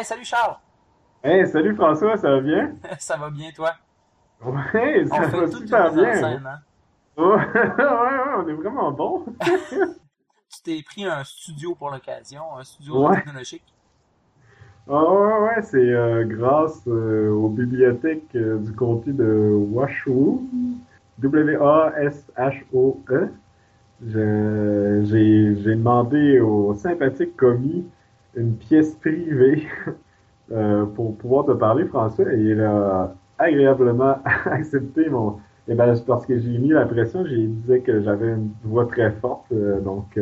Hey, salut Charles! Hey, salut François, ça va bien? ça va bien, toi? Ouais, ça va super bien. Scène, hein? ouais, ouais, on est vraiment bon. tu t'es pris un studio pour l'occasion, un studio ouais. technologique? Ah ouais, ouais, c'est euh, grâce euh, aux bibliothèques euh, du comté de Washoe, W-A-S-H-O-E. J'ai demandé au sympathique commis une pièce privée pour pouvoir te parler, François, et il a agréablement accepté mon... Et eh ben, parce que j'ai mis la pression, j'ai disais que j'avais une voix très forte, donc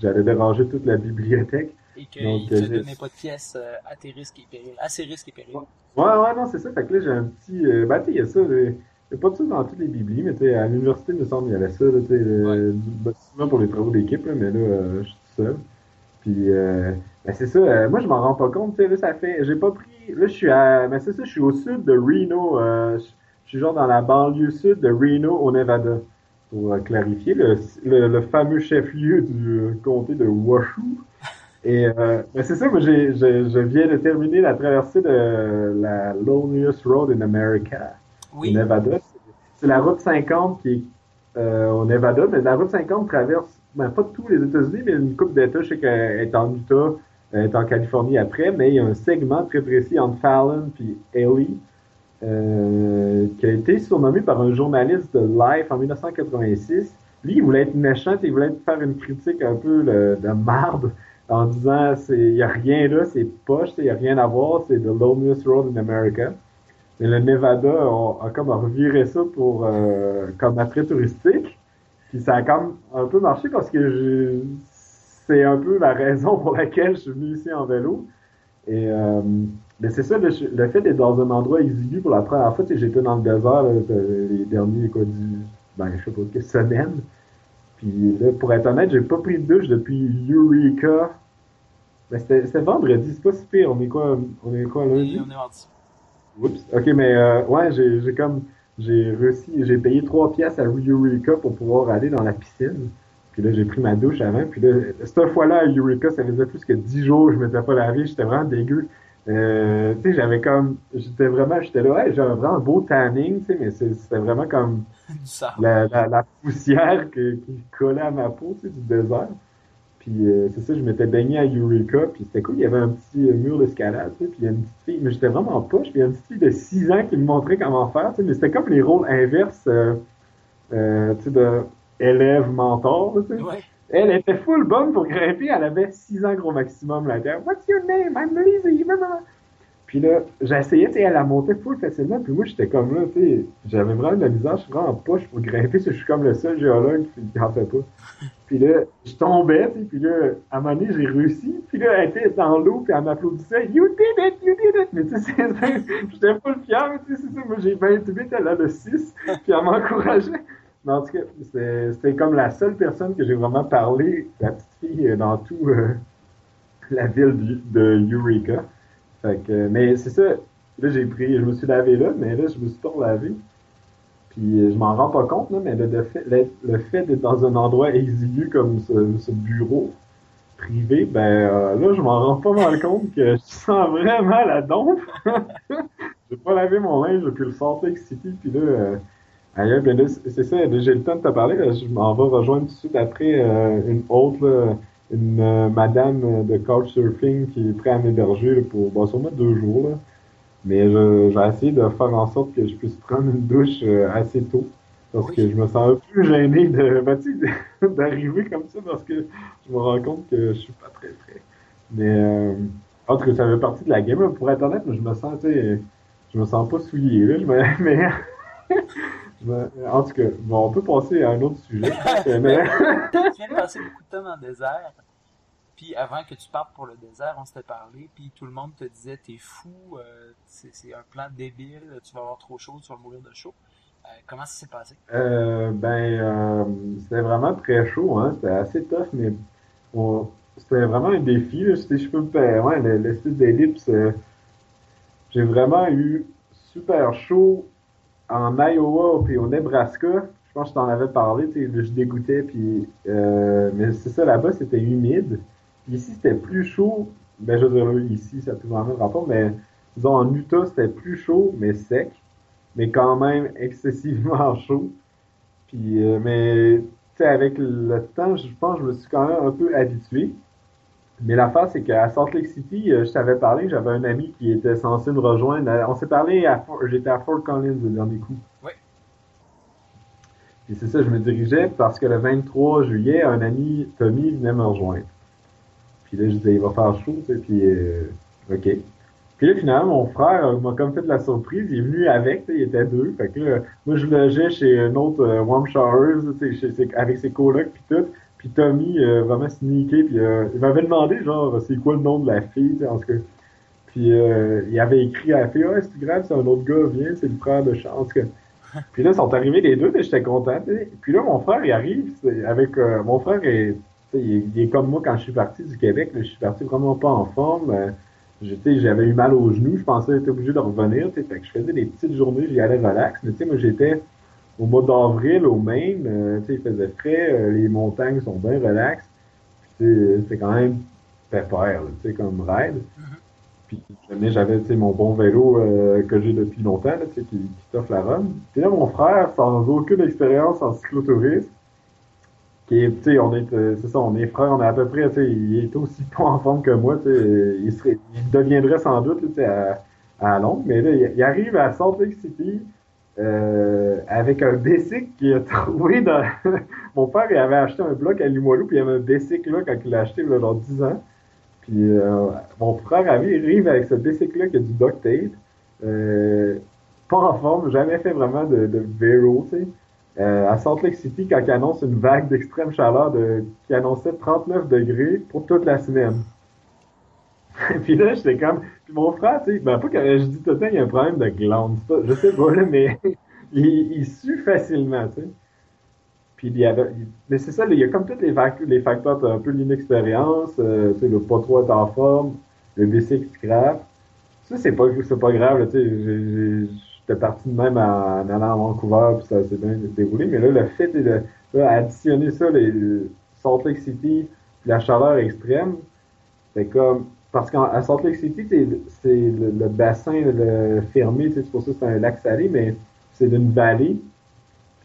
j'allais déranger toute la bibliothèque et qu'il ne te donnait pas de pièces euh, à tes risques et périls, à ses risques et périls. Ouais, ouais, non, c'est ça. Fait que là, j'ai un petit. Euh, ben, tu il y a ça. Il n'y a pas de ça dans toutes les biblies, mais tu sais, à l'université, il me semble, il y avait ça, tu sais, souvent pour les travaux d'équipe, mais là, euh, je suis tout seul. Puis, ben, c'est ça. moi, je m'en rends pas compte, tu sais, là, ça fait. J'ai pas pris. Là, je suis à. Ben, c'est ça, je suis au sud de Reno. je suis genre dans la banlieue sud de Reno, au Nevada. Pour clarifier, le, le fameux chef-lieu du comté de Washoe. Et euh, ben, c'est ça, moi je, je, viens de terminer la traversée de la Loneliest Road in America, au Nevada. C'est la route 50 qui est euh, au Nevada, mais la route 50 traverse, ben, pas tous les États-Unis, mais une coupe d'États, je sais qu'elle est en Utah, elle est en Californie après, mais il y a un segment très précis entre Fallon puis Haley, euh, qui a été surnommé par un journaliste de Life en 1986. Lui, il voulait être méchant, il voulait faire une critique un peu de marde en disant il n'y a rien là, c'est poche, il n'y a rien à voir, c'est the loneliest road in America. Mais le Nevada a, comme reviré ça pour euh, comme attrait touristique. Puis ça a comme un peu marché parce que c'est un peu la raison pour laquelle je suis venu ici en vélo. Et euh, mais c'est ça, le, fait d'être dans un endroit exigu pour la première fois, j'étais dans le désert les derniers quoi, du, ben, je sais pas, quelques semaines. Puis là, pour être honnête, j'ai pas pris de douche depuis Eureka. Mais c'était vendredi, c'est pas si pire. On est quoi, on est quoi lundi? on est mardi. Oups. Ok, mais euh, ouais, j'ai comme, j'ai réussi, j'ai payé trois pièces à Eureka pour pouvoir aller dans la piscine. Puis là, j'ai pris ma douche avant. Puis là, cette fois-là, à Eureka, ça faisait plus que dix jours que je m'étais pas lavé. J'étais vraiment dégueu. Euh, tu sais, j'avais comme, j'étais vraiment, j'étais là, ouais, j'avais vraiment un beau tanning, tu sais, mais c'était vraiment comme la, la, la, poussière qui collait à ma peau, tu sais, du désert. Puis euh, c'est ça, je m'étais baigné à Eureka, puis c'était cool, il y avait un petit euh, mur d'escalade, tu sais, puis il y a une petite fille, mais j'étais vraiment poche, puis il y a une petite fille de 6 ans qui me montrait comment faire, tu sais, mais c'était comme les rôles inverses, euh, tu sais, de élève-mentor, tu sais. Ouais. Elle était full bonne pour grimper. Elle avait 6 ans gros maximum là. What's your name? I'm Lizzie. Puis là, j'essayais, tu sais, elle a monté full facilement. Puis moi, j'étais comme là, tu sais, j'avais vraiment de la misère. Je suis vraiment en poche pour grimper. Je suis comme le seul géologue qui en fait pas. Puis là, je tombais, tu puis là, à un moment donné, j'ai réussi. Puis là, elle était dans l'eau, puis elle m'applaudissait. You did it, you did it. Mais tu sais, j'étais full fier, tu sais, c'est ça. Moi, j'ai 28, elle a le 6. Puis elle m'encourageait. Mais en tout cas, c'était comme la seule personne que j'ai vraiment parlé, la petite fille, dans tout euh, la ville de Eureka. Fait que, mais c'est ça, là j'ai pris, je me suis lavé là, mais là je me suis pas lavé. Puis euh, je m'en rends pas compte, là, mais le, fait, le, fait d'être dans un endroit exigu comme ce, bureau privé, ben là je m'en rends pas mal compte que je sens vraiment la dompe. j'ai pas lavé mon linge depuis le Salt City, puis là Ailleurs, ben là, c'est ça, j'ai le temps de te parler. je m'en vais rejoindre tout de suite après euh, une autre, une euh, madame de couchsurfing qui est prête à m'héberger pour bon, sûrement deux jours. Là. Mais je, vais essayer de faire en sorte que je puisse prendre une douche euh, assez tôt. Parce que je me sens un peu gêné de ben, d'arriver comme ça parce que je me rends compte que je suis pas très prêt. Mais en tout cas, ça fait partie de la game. Pour être honnête, je me sens, tu sais, je me sens pas souillé. Là, je me, mais en tout cas, bon, on peut passer à un autre sujet. tu viens de passer beaucoup de temps dans le désert. Puis avant que tu partes pour le désert, on s'était parlé, puis tout le monde te disait t'es fou, euh, c'est un plan débile, tu vas avoir trop chaud, tu vas mourir de chaud. Euh, comment ça s'est passé? Euh, ben, c'était vraiment très chaud, hein, c'était assez tough, mais c'était vraiment un défi. Là, je peux me faire, ouais, le, le style d'ellipse, j'ai vraiment eu super chaud en Iowa puis au Nebraska, je pense que je t'en avais parlé, tu sais, je dégoûtais, puis euh, mais c'est ça là-bas, c'était humide. Ici, c'était plus chaud, ben, je dire, ici, ça a plus vraiment de rapport, mais disons, en Utah, c'était plus chaud, mais sec, mais quand même excessivement chaud. Puis, euh, mais, tu sais, avec le temps, je pense que je me suis quand même un peu habitué. Mais l'affaire, c'est qu'à Salt Lake City, euh, je t'avais parlé, j'avais un ami qui était censé me rejoindre. On s'est parlé à j'étais à Fort Collins le dernier coup. Oui. Et c'est ça, je me dirigeais parce que le 23 juillet, un ami, Tommy, venait me rejoindre. Puis là, je disais, il va faire chaud, sais, puis euh, OK. Puis là, finalement, mon frère m'a comme fait de la surprise. Il est venu avec, il était deux. Fait que là, moi, je logeais chez un autre euh, Warm Showers, avec ses colocs puis tout. Puis Tommy, euh, vraiment sneaké, puis euh, il m'avait demandé, genre, c'est quoi le nom de la fille, en tout cas. Puis euh, il avait écrit à la fille, ah, c'est grave, c'est un autre gars, viens, c'est le frère de Chance. Que... Puis là, ils sont arrivés les deux, et j'étais content. Puis là, mon frère, il arrive, avec... Euh, mon frère, est, il, est comme moi quand je suis parti du Québec, je suis parti vraiment pas en forme. j'avais eu mal aux genoux, je pensais être obligé de revenir, fait que je faisais des petites journées, j'y allais relax, mais tu sais, moi, j'étais au mois d'avril, au Maine, euh, il faisait frais, euh, les montagnes sont bien relaxes. C'est quand même pépère, tu sais, comme ride. Mm-hmm. Puis j'avais mon bon vélo euh, que j'ai depuis longtemps, là, qui, qui t'offre la run. Puis là, mon frère, sans aucune expérience en cyclotourisme, qui est, tu sais, on est, c'est ça, on est frères, on est à peu près, tu sais, il est aussi pas en forme que moi, tu sais, il serait, il deviendrait sans doute, tu sais, à, à Londres, mais là, il, il arrive à Salt Lake City, euh, avec un bicycle qu'il a trouvé dans... Mon père, il avait acheté un bloc à Limoilou, puis il avait un bicycle là quand il l'a acheté, il a genre 10 ans. Puis euh, mon frère arrive avec ce bicycle-là qui a du duct tape. Euh, pas en forme, jamais fait vraiment de, de vélo, tu sais. Euh, à Salt Lake City, quand il annonce une vague d'extrême chaleur de, qui annonçait 39 degrés pour toute la semaine. puis là, j'étais comme, puis mon frère, tu sais, ben pas que je dis tout le temps, il y a un problème de glande. Je sais pas, là, mais il, il sue facilement, tu sais. Puis il y avait, mais c'est ça, il y a comme tous les, les facteurs, un peu l'inexpérience, euh, tu sais, le pas trop être en forme, le bicycle scrap. Ça, c'est pas, pas grave, tu sais, j'étais parti de même en, allant à Vancouver, puis ça s'est bien déroulé. Mais là, le fait de, additionner ça, les Salt Lake City, puis la chaleur extrême, c'est comme, parce qu'à Salt Lake City, c'est le, bassin le fermé, c'est pour ça que c'est un lac salé, mais c'est d'une vallée.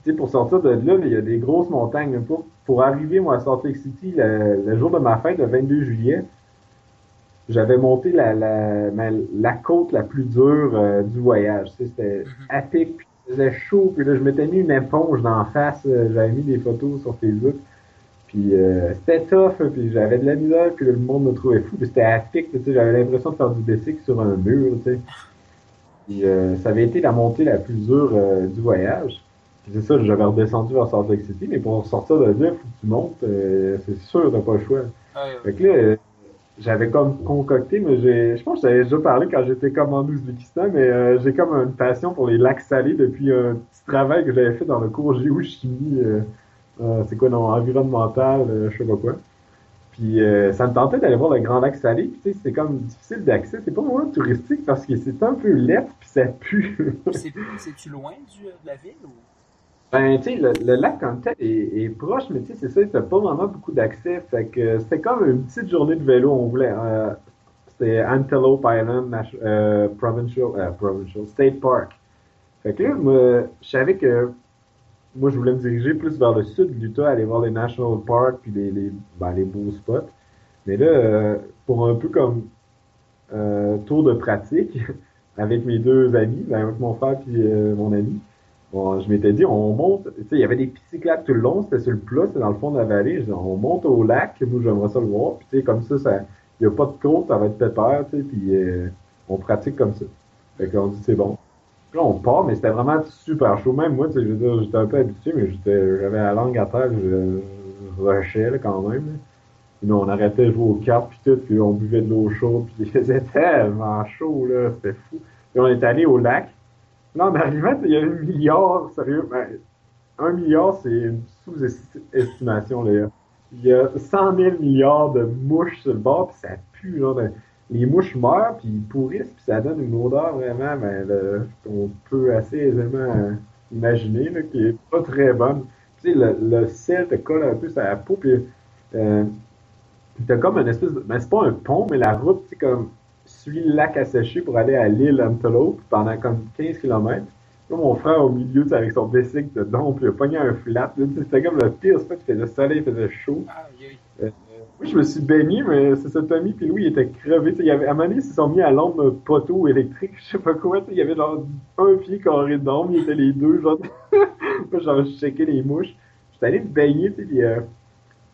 Puis, pour sortir de là, il y a des grosses montagnes. Pour, pour arriver, moi, à Salt Lake City, le, jour de ma fête, le 22 juillet, j'avais monté la, la, la, côte la plus dure euh, du voyage. C'était mm-hmm. à pic, puis il faisait chaud, puis là, je m'étais mis une éponge d'en face. Euh, j'avais mis des photos sur Facebook. Puis euh, c'était tough, puis j'avais de la misère, puis le monde me trouvait fou. Puis c'était à tu sais, j'avais l'impression de faire du bicycle sur un mur, tu sais. Puis euh, ça avait été la montée la plus dure euh, du voyage. Puis c'est ça, j'avais redescendu vers Salt Lake City, mais pour sortir de là, faut que tu montes, c'est sûr, t'as pas le choix. Fait que là, j'avais comme concocté, mais j'ai, je pense que j'avais déjà parlé quand j'étais comme en Ouzbékistan, mais j'ai comme une passion pour les lacs salés depuis un petit travail que j'avais fait dans le cours géochimie euh, c'est quoi, non, environnemental, euh, je sais pas quoi. Puis euh, ça me tentait d'aller voir le Grand Lac Salé. Puis tu sais, c'est comme difficile d'accès. C'est pas vraiment touristique parce que c'est un peu laid puis ça pue. C'est-tu loin du, de la ville ou? Ben, tu sais, le, lac en tête est, proche, mais tu sais, c'est ça, t'as pas vraiment beaucoup d'accès. Fait que c'était comme une petite journée de vélo, on voulait. c'était Antelope Island Provincial, Provincial State Park. Fait que là, moi, je savais que moi, je voulais me diriger plus vers le sud de l'Utah, aller voir les national parks puis les, les, ben, les beaux spots. Mais là, euh, pour un peu comme euh, tour de pratique, avec mes deux amis, ben, avec mon frère puis euh, mon ami, bon, je m'étais dit, on monte, tu sais, il y avait des petits claques tout le long, c'était sur le plat, c'était dans le fond de la vallée. Je dis, on monte au lac, moi j'aimerais ça le voir, puis tu sais, comme ça, ça, il n'y a pas de côte, ça va être pépère, tu sais, puis on pratique comme ça. Fait qu'on dit, c'est bon. Là, on part, mais c'était vraiment super chaud. Même moi, tu sais, j'étais un peu habitué, mais j'avais la langue à terre, je, rushais, quand même. Puis on arrêtait de jouer aux cartes, puis tout, puis on buvait de l'eau chaude, puis il faisait tellement chaud, là, c'était fou. Puis on est allé au lac. Là, en arrivant, il y a un milliard, sérieux, ben, un milliard, c'est une sous-estimation, là. Il y a 100 000 milliards de mouches sur le bord, puis ça pue, là. Ben, les mouches meurent, puis ils pourrissent, puis ça donne une odeur vraiment ben, qu'on peut assez aisément imaginer, là, qui est pas très bonne. Tu sais, le, sel te colle un peu sur la peau, puis euh, t'as comme une espèce de... Ben, c'est pas un pont, mais la route, c'est comme suit le lac à sécher pour aller à l'île Antelope pendant comme 15 km. Là, mon frère au milieu, avec son bicycle de don, puis il a pogné un flat. C'était comme le pire spot, il faisait soleil, il faisait chaud. Oui, je me suis baigné, mais c'est ça, Tommy puis Louis, il était crevé. Il y avait, à un moment donné, ils se sont mis à l'ombre poteau électrique, je sais pas quoi. Il y avait genre un pied carré d'ombre, ils étaient les deux, genre, genre, je checkais les mouches. J'étais allé me baigner, tu sais, euh,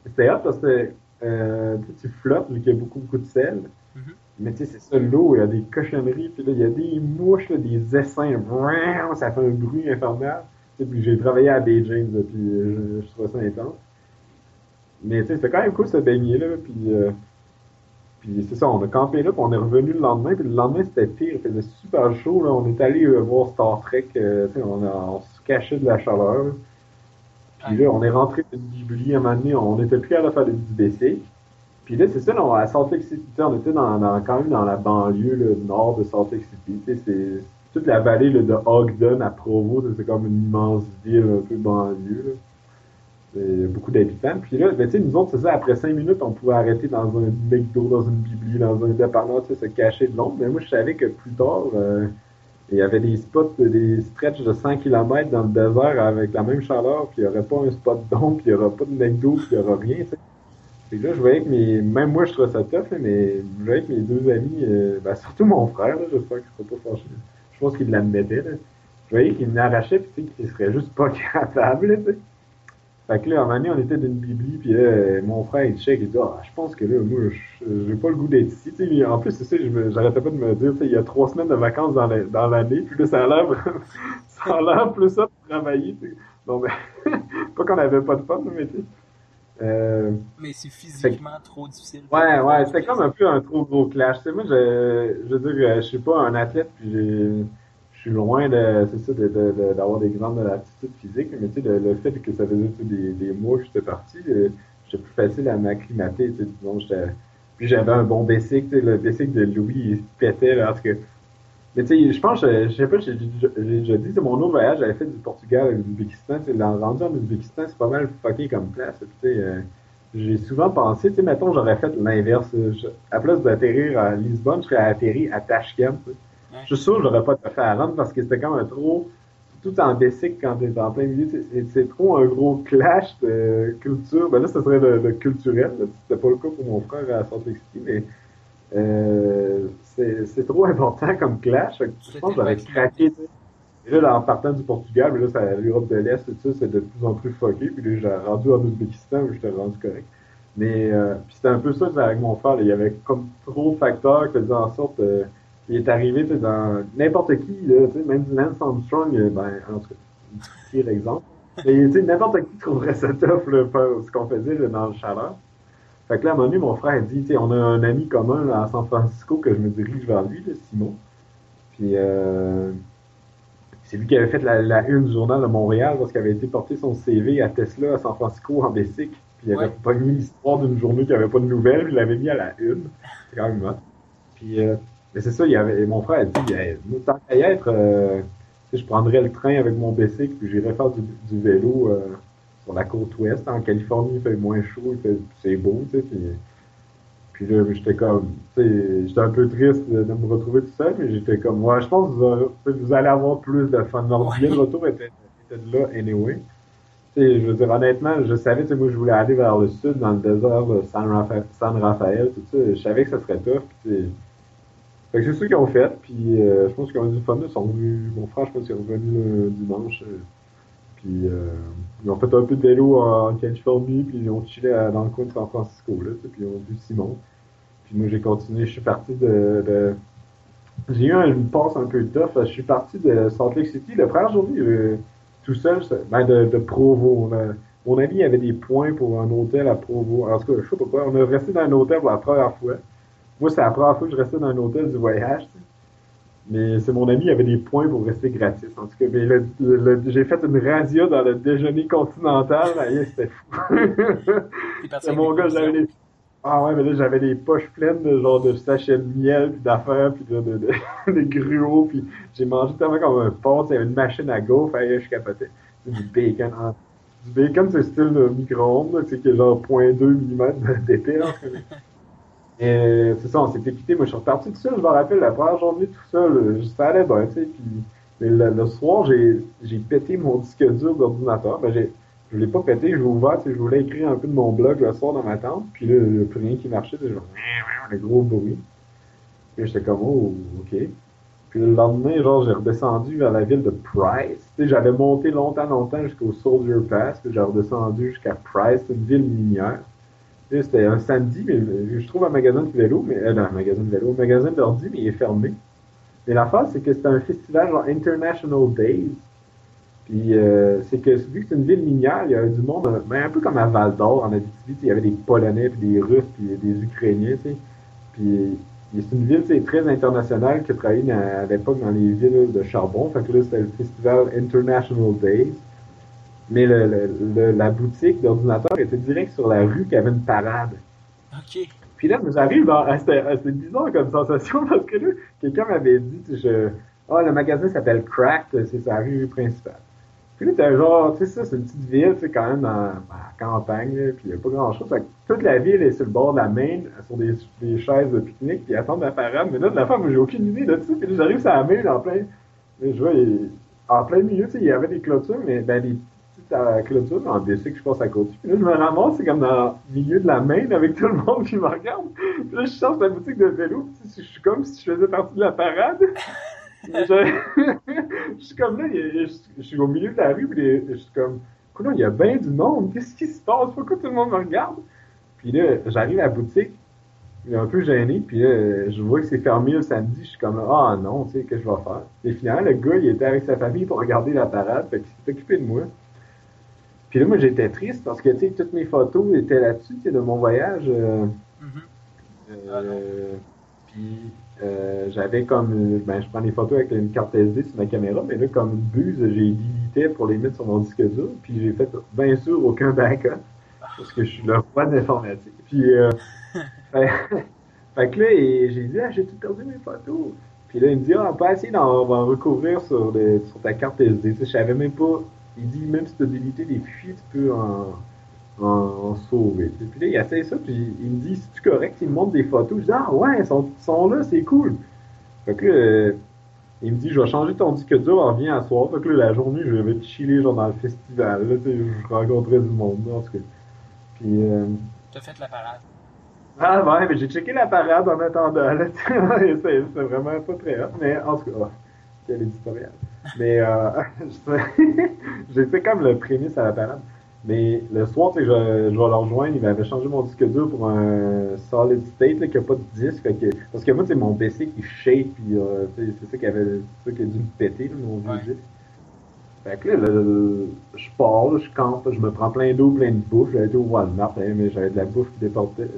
c'était hot parce que euh, tu flottes, vu qu'il y a beaucoup, beaucoup de sel. Mm-hmm. Mais tu sais, c'est ça, l'eau, il y a des cochonneries, puis là, il y a des mouches, des essaims, ça fait un bruit infernal. Puis j'ai travaillé à James, puis je, je trouvais ça intense. Mais tu sais, c'était quand même cool se baigner, là, puis... Euh, puis c'est ça, on a campé là, puis on est revenu le lendemain, puis le lendemain c'était pire, il faisait super chaud, là, on est allé voir Star Trek, euh, tu sais, on, on, se cachait de la chaleur. Puis là, on est rentré d'une Bibli à un moment on était plus à la faire du BC. Puis là, c'est ça, là, à Salt Lake City, on était dans, dans, quand même dans la banlieue là, nord de Salt Lake City. C'est toute la vallée là, de Ogden à Provo, c'est comme une immense ville un peu banlieue. A beaucoup d'habitants. Puis là, ben, nous autres, c'est ça, après cinq minutes, on pouvait arrêter dans un McDo, dans une bibli, dans un dépanneur, se cacher de l'ombre. Mais moi, je savais que plus tard, euh, il y avait des spots, des stretches de 100 km dans le désert avec la même chaleur, puis il n'y aurait pas un spot d'ombre, puis il n'y aura pas de McDo, puis il n'y aura rien. Puis là, je voyais que mes. Même moi, je trouvais ça tough, mais je voyais que mes deux amis, euh, ben, surtout mon frère, j'espère qu'il ne sera pas fâché. Je pense qu'il l'admettait. Je voyais qu'il m'arrachait, puis qu'il serait juste pas capable. Fait que là, un donné, on était d'une bibli, puis là, mon frère, il check, il dit, ah, je pense que là, moi, j'ai pas le goût d'être ici. T'sais, en plus, c'est ça, j'arrêtais pas de me dire, il y a trois semaines de vacances dans l'année, puis là, ça a l'air, ça a l'air plus ça de travailler. T'sais. Donc, ben, pas qu'on avait pas de fun, mais tu euh, mais c'est physiquement trop difficile. Ouais, ouais, c'était comme un peu un trop gros clash. T'sais, moi, je, je veux dire, je suis pas un athlète, puis j'ai loin de, c'est d'avoir des grandes aptitudes physiques, mais tu sais, le, fait que ça faisait des, des mois que j'étais parti, euh, j'étais plus facile à m'acclimater, tu sais, puis j'avais un bon basic, le basic de Louis, il pétait, parce que, mais tu sais, je pense, je, sais pas, j'ai déjà dit, mon autre voyage, j'avais fait du Portugal avec l'Ouzbékistan, tu sais, rendu en Ouzbékistan, c'est pas mal fucké comme place, tu sais, euh, j'ai souvent pensé, tu sais, mettons, j'aurais fait l'inverse, à place d'atterrir à Lisbonne, je serais atterri à Tashkent, je suis sûr que j'aurais pas fait à Rome parce que c'était quand même trop, tout en basic quand t'es en plein milieu, c'est trop un gros clash de culture. Ben là, ce serait le, culturel. C'était pas le cas pour mon frère à Salt Lake City, mais euh, c'est trop important comme clash. je pense que j'aurais craqué. Et là, en partant du Portugal, mais là, c'est l'Europe de l'Est, tout ça, c'est de plus en plus fucké. Puis là, j'ai rendu en Ouzbékistan, où j'étais rendu correct. Mais euh, c'était un peu ça avec mon frère. il y avait comme trop de facteurs qui faisaient en sorte euh, il est arrivé dans n'importe qui, là, même Lance Armstrong, euh, ben, en tout cas, pire exemple. Mais n'importe qui trouverait ça tough, là, ce qu'on faisait là, dans le chaleur. Fait que là, à un moment donné, mon frère dit, tu on a un ami commun là, à San Francisco que je me dirige vers lui, là, Simon. Puis euh, c'est lui qui avait fait la, la, une du journal de Montréal parce qu'il avait été porté son CV à Tesla à San Francisco en Bessic. Puis il avait pas mis l'histoire d'une journée qui avait pas de nouvelles, il l'avait mis à la une. C'est quand même Puis euh, mais c'est ça, il y avait, mon frère a dit, tant qu'à y être, euh, je prendrais le train avec mon bicycle, puis j'irais faire du, vélo euh, sur la côte ouest. En Californie, il fait moins chaud, c'est beau, tu sais. Puis, puis là, j'étais comme, tu sais, j'étais un peu triste de, me retrouver tout seul, mais j'étais comme, ouais, je pense que vous, allez avoir plus de fun. Notre le retour était, était, de là, anyway. Tu sais, je veux dire, honnêtement, je savais, tu sais, moi, je voulais aller vers le sud, dans le désert de San, Rafael, tout ça. Je savais que ça serait tough, puis fait c'est ça qu'ils ont fait, puis euh, je pense qu'ils ont eu du fun. Ils sont venus, mon frère, je pense qu'il est revenu le dimanche. Euh, puis euh, ils ont fait un peu de vélo en, Californie, puis ils ont chillé dans le coin de San Francisco, là, puis ils ont vu Simon. Puis moi, j'ai continué, je suis parti de... j'ai eu une passe un peu tough. Je suis parti de Salt Lake City. Le frère aujourd'hui, tout seul, ben de, de Provo. mon ami avait des points pour un hôtel à Provo. En tout cas, je sais pas quoi. On est resté dans un hôtel pour la première fois. Moi, c'est la première fois que je restais dans un hôtel du voyage. Mais c'est mon ami, il avait des points pour rester gratis. En tout cas, mais le, j'ai fait une razzia dans le déjeuner continental. c'était fou. c'est mon gars, j'avais des... Ah ouais, mais là, j'avais des poches pleines de genre de sachets de miel, puis d'affaires, puis de, de, de, gruau, puis j'ai mangé tellement comme un porc, il y avait une machine à gaufre, je capotais. Du bacon, du bacon, c'est style de micro-ondes, tu sais, qui est genre 0.2 mm d'épais. Et c'est ça, on s'était quitté. Moi, je suis reparti tout seul. Je me rappelle la première journée tout seul. Ça allait bien, tu sais. Puis, mais le, soir, j'ai, pété mon disque dur d'ordinateur. Ben, j'ai, je l'ai pas pété, je l'ai ouvert. Je voulais écrire un peu de mon blog le soir dans ma tente. Puis là, il plus rien qui marchait. Genre, un gros bruit. Puis j'étais comme, oh, OK. Puis le lendemain, genre, j'ai redescendu vers la ville de Price. J'avais monté longtemps, longtemps jusqu'au Soldier Pass. Puis j'ai redescendu jusqu'à Price, une ville minière. C'était un samedi, mais je trouve un magasin de vélo, mais euh, un magasin de vélo, un magasin d'ordi, mais il est fermé. Mais l'affaire, c'est que c'était un festival International Days. Puis c'est que vu que c'est une ville minière, il y avait du monde, ben, un peu comme à Val d'Or en Abitibi, il y avait des Polonais, puis des Russes, puis des Ukrainiens. Puis c'est une ville c'est très internationale qui travaillait à l'époque dans les villes de charbon. Fait que là, c'était le festival International Days. Mais le, la boutique d'ordinateur était direct sur la rue qui avait une parade. OK. Puis là, j'arrive, c'était bizarre comme sensation parce que là, quelqu'un m'avait dit, je, ah, le magasin s'appelle Cracked, c'est sa rue principale. Puis là, t'as genre, tu sais ça, c'est une petite ville, c'est quand même dans, la campagne, puis il n'y a pas grand-chose. toute la ville est sur le bord de la Main, sur des, des chaises de pique-nique, puis attendent la parade. Mais là, de la moi, j'ai aucune idée de ça. Puis là, j'arrive sur la Main, en plein, je vois, en plein milieu, tu sais, il y avait des clôtures, mais ben, des la clôture, en bicycle, je passe à côté. Puis là, je me ramasse, c'est comme dans le milieu de la main avec tout le monde qui me regarde. Puis là, je sors la boutique de vélo, je suis comme si je faisais partie de la parade. je, suis comme là, je, suis au milieu de la rue, puis je suis comme, écoute, il y a bien du monde, qu'est-ce qui se passe? Pourquoi tout le monde me regarde? Puis là, j'arrive à la boutique, il est un peu gêné, puis je vois que c'est fermé le samedi, je suis comme, ah non, tu sais, qu'est-ce que je vais faire? Et finalement, le gars, il était avec sa famille pour regarder la parade, fait qu'il s'est occupé de moi. Puis là, moi, j'étais triste parce que, tu sais, toutes mes photos étaient là-dessus, tu sais, de mon voyage. Euh, mm-hmm. euh, puis euh, j'avais comme, ben, je prends des photos avec une carte SD sur ma caméra, mais là, comme une buse, j'ai limité pour les mettre sur mon disque dur. Puis j'ai fait, bien sûr, aucun backup parce que je suis le roi de l'informatique. Puis, fait, que là, j'ai dit, ah, j'ai tout perdu mes photos. Puis là, il me dit, ah, on peut essayer d'en recouvrir sur, sur ta carte SD. Je savais même pas il dit même si tu as délité des fichiers, tu peux en, en, sauver. Puis là, il essaie ça, puis il me dit, si tu correct, il me montre des photos. Je dis, ah ouais, ils sont, sont là, c'est cool. Fait que là, euh, il me dit, je vais changer ton disque dur, on revient à soir. Fait que là, la journée, je vais chiller genre dans le festival. Là, je rencontrais du monde, en tout cas. Puis. Euh, T'as fait la parade. Ah ouais, mais j'ai checké la parade en attendant. c'est vraiment pas très hot, mais en tout cas, quel éditorial. Mais euh, j'ai fait comme le prémisse à la parade. Mais le soir, tu sais, je, je vais le rejoindre. Il m'avait changé mon disque dur pour un solid state là, qui n'a pas de disque. que, parce que moi, c'est mon PC qui shake, puis euh, c'est ça qui avait ça qui a dû me péter, là, mon vieux disque. Fait que là, je pars, je campe, je me prends plein d'eau, plein de bouffe. J'avais été au Walmart, hein, mais j'avais de la bouffe qui déportait.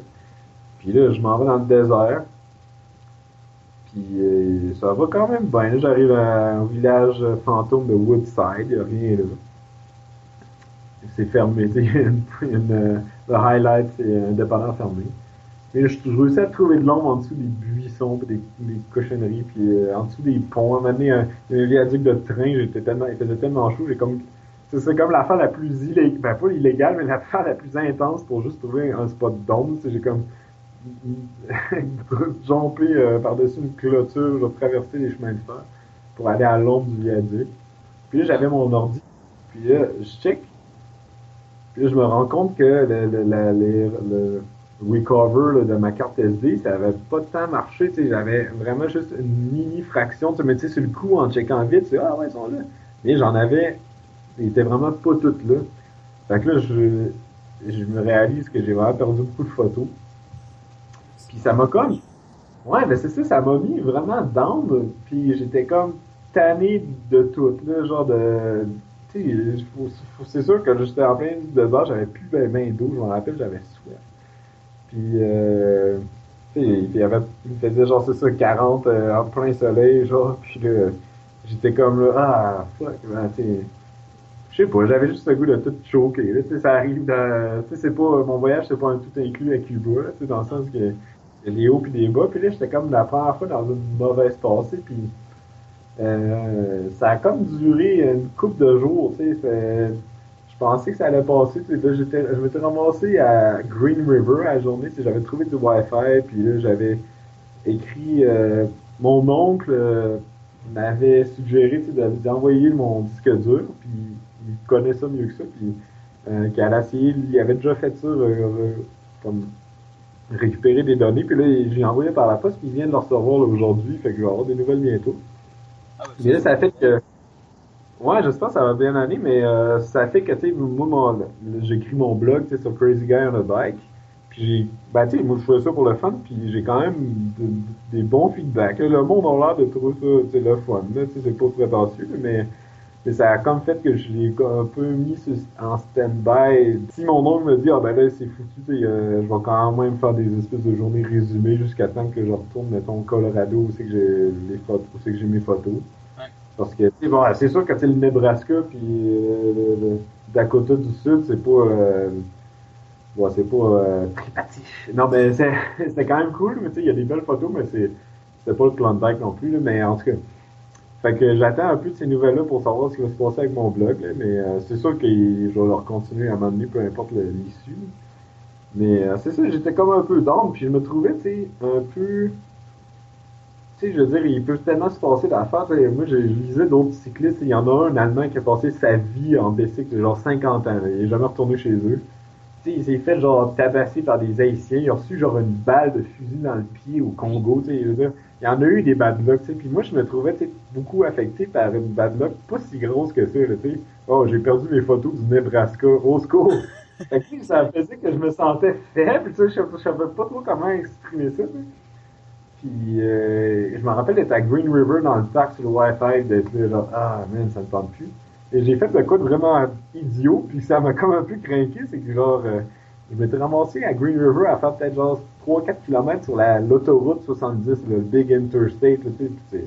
Puis là, je m'en vais dans le désert. Puis euh, ça va quand même bien. J'arrive au village fantôme de Woodside, il n'y a rien là. C'est fermé. une, le highlight, c'est un dépanneur fermé. Mais je, je réussis à trouver de l'ombre en dessous des buissons, des, des cochonneries, puis euh, en dessous des ponts. À un moment un, un viaduc de train, j'étais tellement, il faisait tellement chaud, j'ai comme c'est comme l'affaire la plus illégale, ben pas illégale, mais l'affaire la plus intense pour juste trouver un spot d'ombre. J'ai comme jumper euh, par-dessus une clôture, traverser les chemins de fer pour aller à l'ombre du viaduc. Puis là, j'avais mon ordi. Puis là, je check. Puis là, je me rends compte que le, le, le, recover de ma carte SD, ça avait pas tant marché. J'avais vraiment juste une mini fraction. Tu sais, sur le coup, en checkant vite, c'est Ah ouais, ils sont là. Mais j'en avais. Ils étaient vraiment pas toutes là. Fait que là, je, je me réalise que j'ai vraiment perdu beaucoup de photos. Puis ça m'a comme. Ouais, mais c'est ça, ça m'a mis vraiment d'ambre. Puis j'étais comme tanné de tout. Là, genre de. Tu sais, c'est sûr que j'étais en plein de bas, j'avais plus ben, ben d'eau, je me rappelle, j'avais soif. Puis, euh, tu sais, il, avait, faisait genre, c'est ça, 40 euh, en plein soleil, genre, puis là, j'étais comme là, ah, fuck, ben, tu sais, je sais pas, j'avais juste le goût de tout choquer, là, ça arrive dans, tu sais, c'est pas, mon voyage, c'est pas un tout inclus à Cuba, tu sais, dans le sens que, des hauts puis des bas. Puis là, j'étais comme la première fois dans une mauvaise passée. Puis euh, ça a comme duré une couple de jours. Tu sais, je pensais que ça allait passer. Tu sais, là, j'étais, je m'étais ramassé à Green River à la journée. J'avais trouvé du Wi-Fi, puis là, j'avais écrit. euh, mon oncle euh, m'avait suggéré d'envoyer mon disque dur, puis il connaît ça mieux que ça, puis euh, qu'il allait essayer. Il avait déjà fait ça, euh, euh, comme récupérer des données, puis là, j'ai envoyé par la poste, puis il vient de le recevoir aujourd'hui, fait que je vais avoir des nouvelles bientôt. Ah, ben, Mais là, ça fait que. Ouais, j'espère que ça va bien aller, mais euh, ça fait que, tu sais, moi, j'écris mon blog, tu sais, sur Crazy Guy on a Bike. Puis j'ai. Ben, tu sais, moi, je fais ça pour le fun, puis j'ai quand même de- des bons feedbacks. Le monde a l'air de trouver ça, tu sais, le fun, là, tu sais, c'est pas prétentieux, mais. Mais ça a comme fait que je l'ai un peu mis en stand-by. Si mon oncle me dit, ah ben là, c'est foutu, euh, je vais quand même faire des espèces de journées résumées jusqu'à temps que je retourne, mettons, au Colorado, où c'est que j'ai les photos, où c'est que j'ai mes photos. Parce que, bon, c'est sûr que c'est le Nebraska puis euh, le, le Dakota du Sud, c'est pas, euh, bon, c'est pas euh. Non, mais c'est, c'était quand même cool, mais tu sais, il y a des belles photos, mais c'est, c'était pas le Klondike non plus, là, mais en tout cas. Fait que j'attends un peu de ces nouvelles-là pour savoir ce qui va se passer avec mon blog, là, mais euh, c'est sûr que je vais leur continuer à m'amener, peu importe l'issue. Mais euh, c'est ça, j'étais comme un peu down, puis je me trouvais, tu sais, un peu tu sais, je veux dire, il peut tellement se passer d'affaires. Moi, je, lisais d'autres cyclistes. Il y en a un, un Allemand, qui a passé sa vie en bicycle, genre 50 ans. là. Il est jamais retourné chez eux. Tu sais, il s'est fait genre tabasser par des Haïtiens. Il a reçu genre une balle de fusil dans le pied au Congo. Tu sais, je veux dire, il y en a eu des bad luck. tu sais. Puis moi, je me trouvais tu sais, beaucoup affecté par une bad luck pas si grosse que ça. tu sais. Oh, j'ai perdu mes photos du Nebraska. Au secours! Fait que, ça faisait que je me sentais faible. Tu sais, je, je savais pas trop comment exprimer ça. Puis euh, je me rappelle d'être à Green River dans le parc sur le Wi-Fi, d'être là, genre, ah man, ça me tente plus. Et j'ai fait le coup de vraiment idiot, puis ça m'a comme un peu craqué, c'est que genre, euh, je m'étais ramassé à Green River à faire peut-être genre 3-4 km sur la- l'autoroute 70, le Big Interstate, là, tu sais,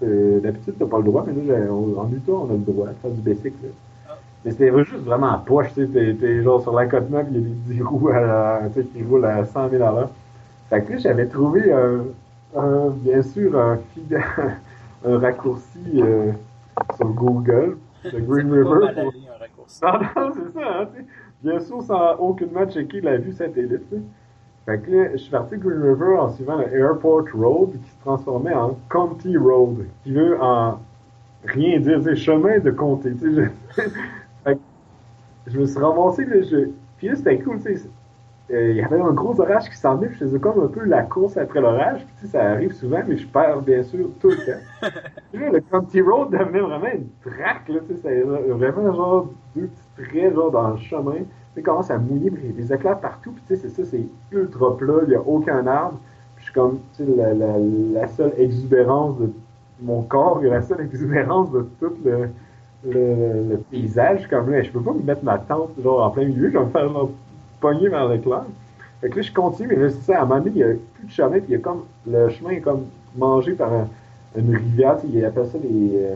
D'habitude, t'as pas le droit, mais on- en Utah, on a le droit de faire du basic, là. Ah. Mais c'était juste vraiment à poche, tu sais, t'es- genre sur la côte nord, il y a des 10 roues à tu sais, qui roulent à 100 000 à l'heure. Fait que là, j'avais trouvé, un, un- bien sûr, un, fidèle- un raccourci euh, sur Google de Green River. mal Pour... aller, un raccourci. Non, non, c'est ça, hein, tu sais. Bien sûr, sans aucunement checker la vue satellite. tu sais. Fait que là, je suis parti Green River en suivant le Airport Road qui se transformait en County Road, qui veut en rien dire, c'est chemin de comté. Je... fait que je me suis ramassé, là, je... puis là, c'était cool, tu sais. Euh, il y avait un gros orage qui s'en venait, puis je faisais comme un peu la course après l'orage, puis tu sais, ça arrive souvent, mais je perds bien sûr tout le temps. Là, le County Road devenait vraiment une traque, là, tu sais, c'était vraiment genre deux petits traits, genre dans le chemin. Sais, commence à mouiller, puis il des éclairs partout, puis tu sais, c'est ça, c'est ultra plat, il n'y a aucun arbre. Puis je suis comme, tu sais, la, seule exubérance de mon corps, et la seule exubérance de tout le, le, le paysage, comme là, je peux pas me mettre ma tente, genre, en plein milieu, je vais me faire, pogner vers l'éclair. Fait que là, je continue, mais là, c'est ça, à un moment il y a plus de chemin, puis il y a comme, le chemin est comme mangé par un- une rivière, tu sais, ils appellent ça des, euh,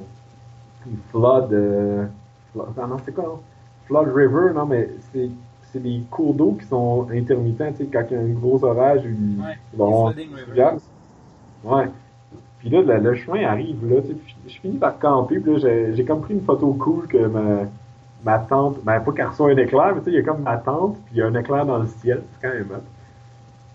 des flood, euh, flood- ah non, c'est quoi? Flood River, non, mais c'est, c'est des cours d'eau qui sont intermittents, tu sais, quand il y a un gros orage, ils, Ouais, vont. Ouais. Puis là, le, le chemin arrive, là, tu sais, puis je, finis par camper, puis là, j'ai, j'ai comme pris une photo cool que ma, ma tante, ben pas qu'elle reçoit un éclair, mais tu sais, il y a comme ma tante, puis il y a un éclair dans le ciel, c'est quand même hot.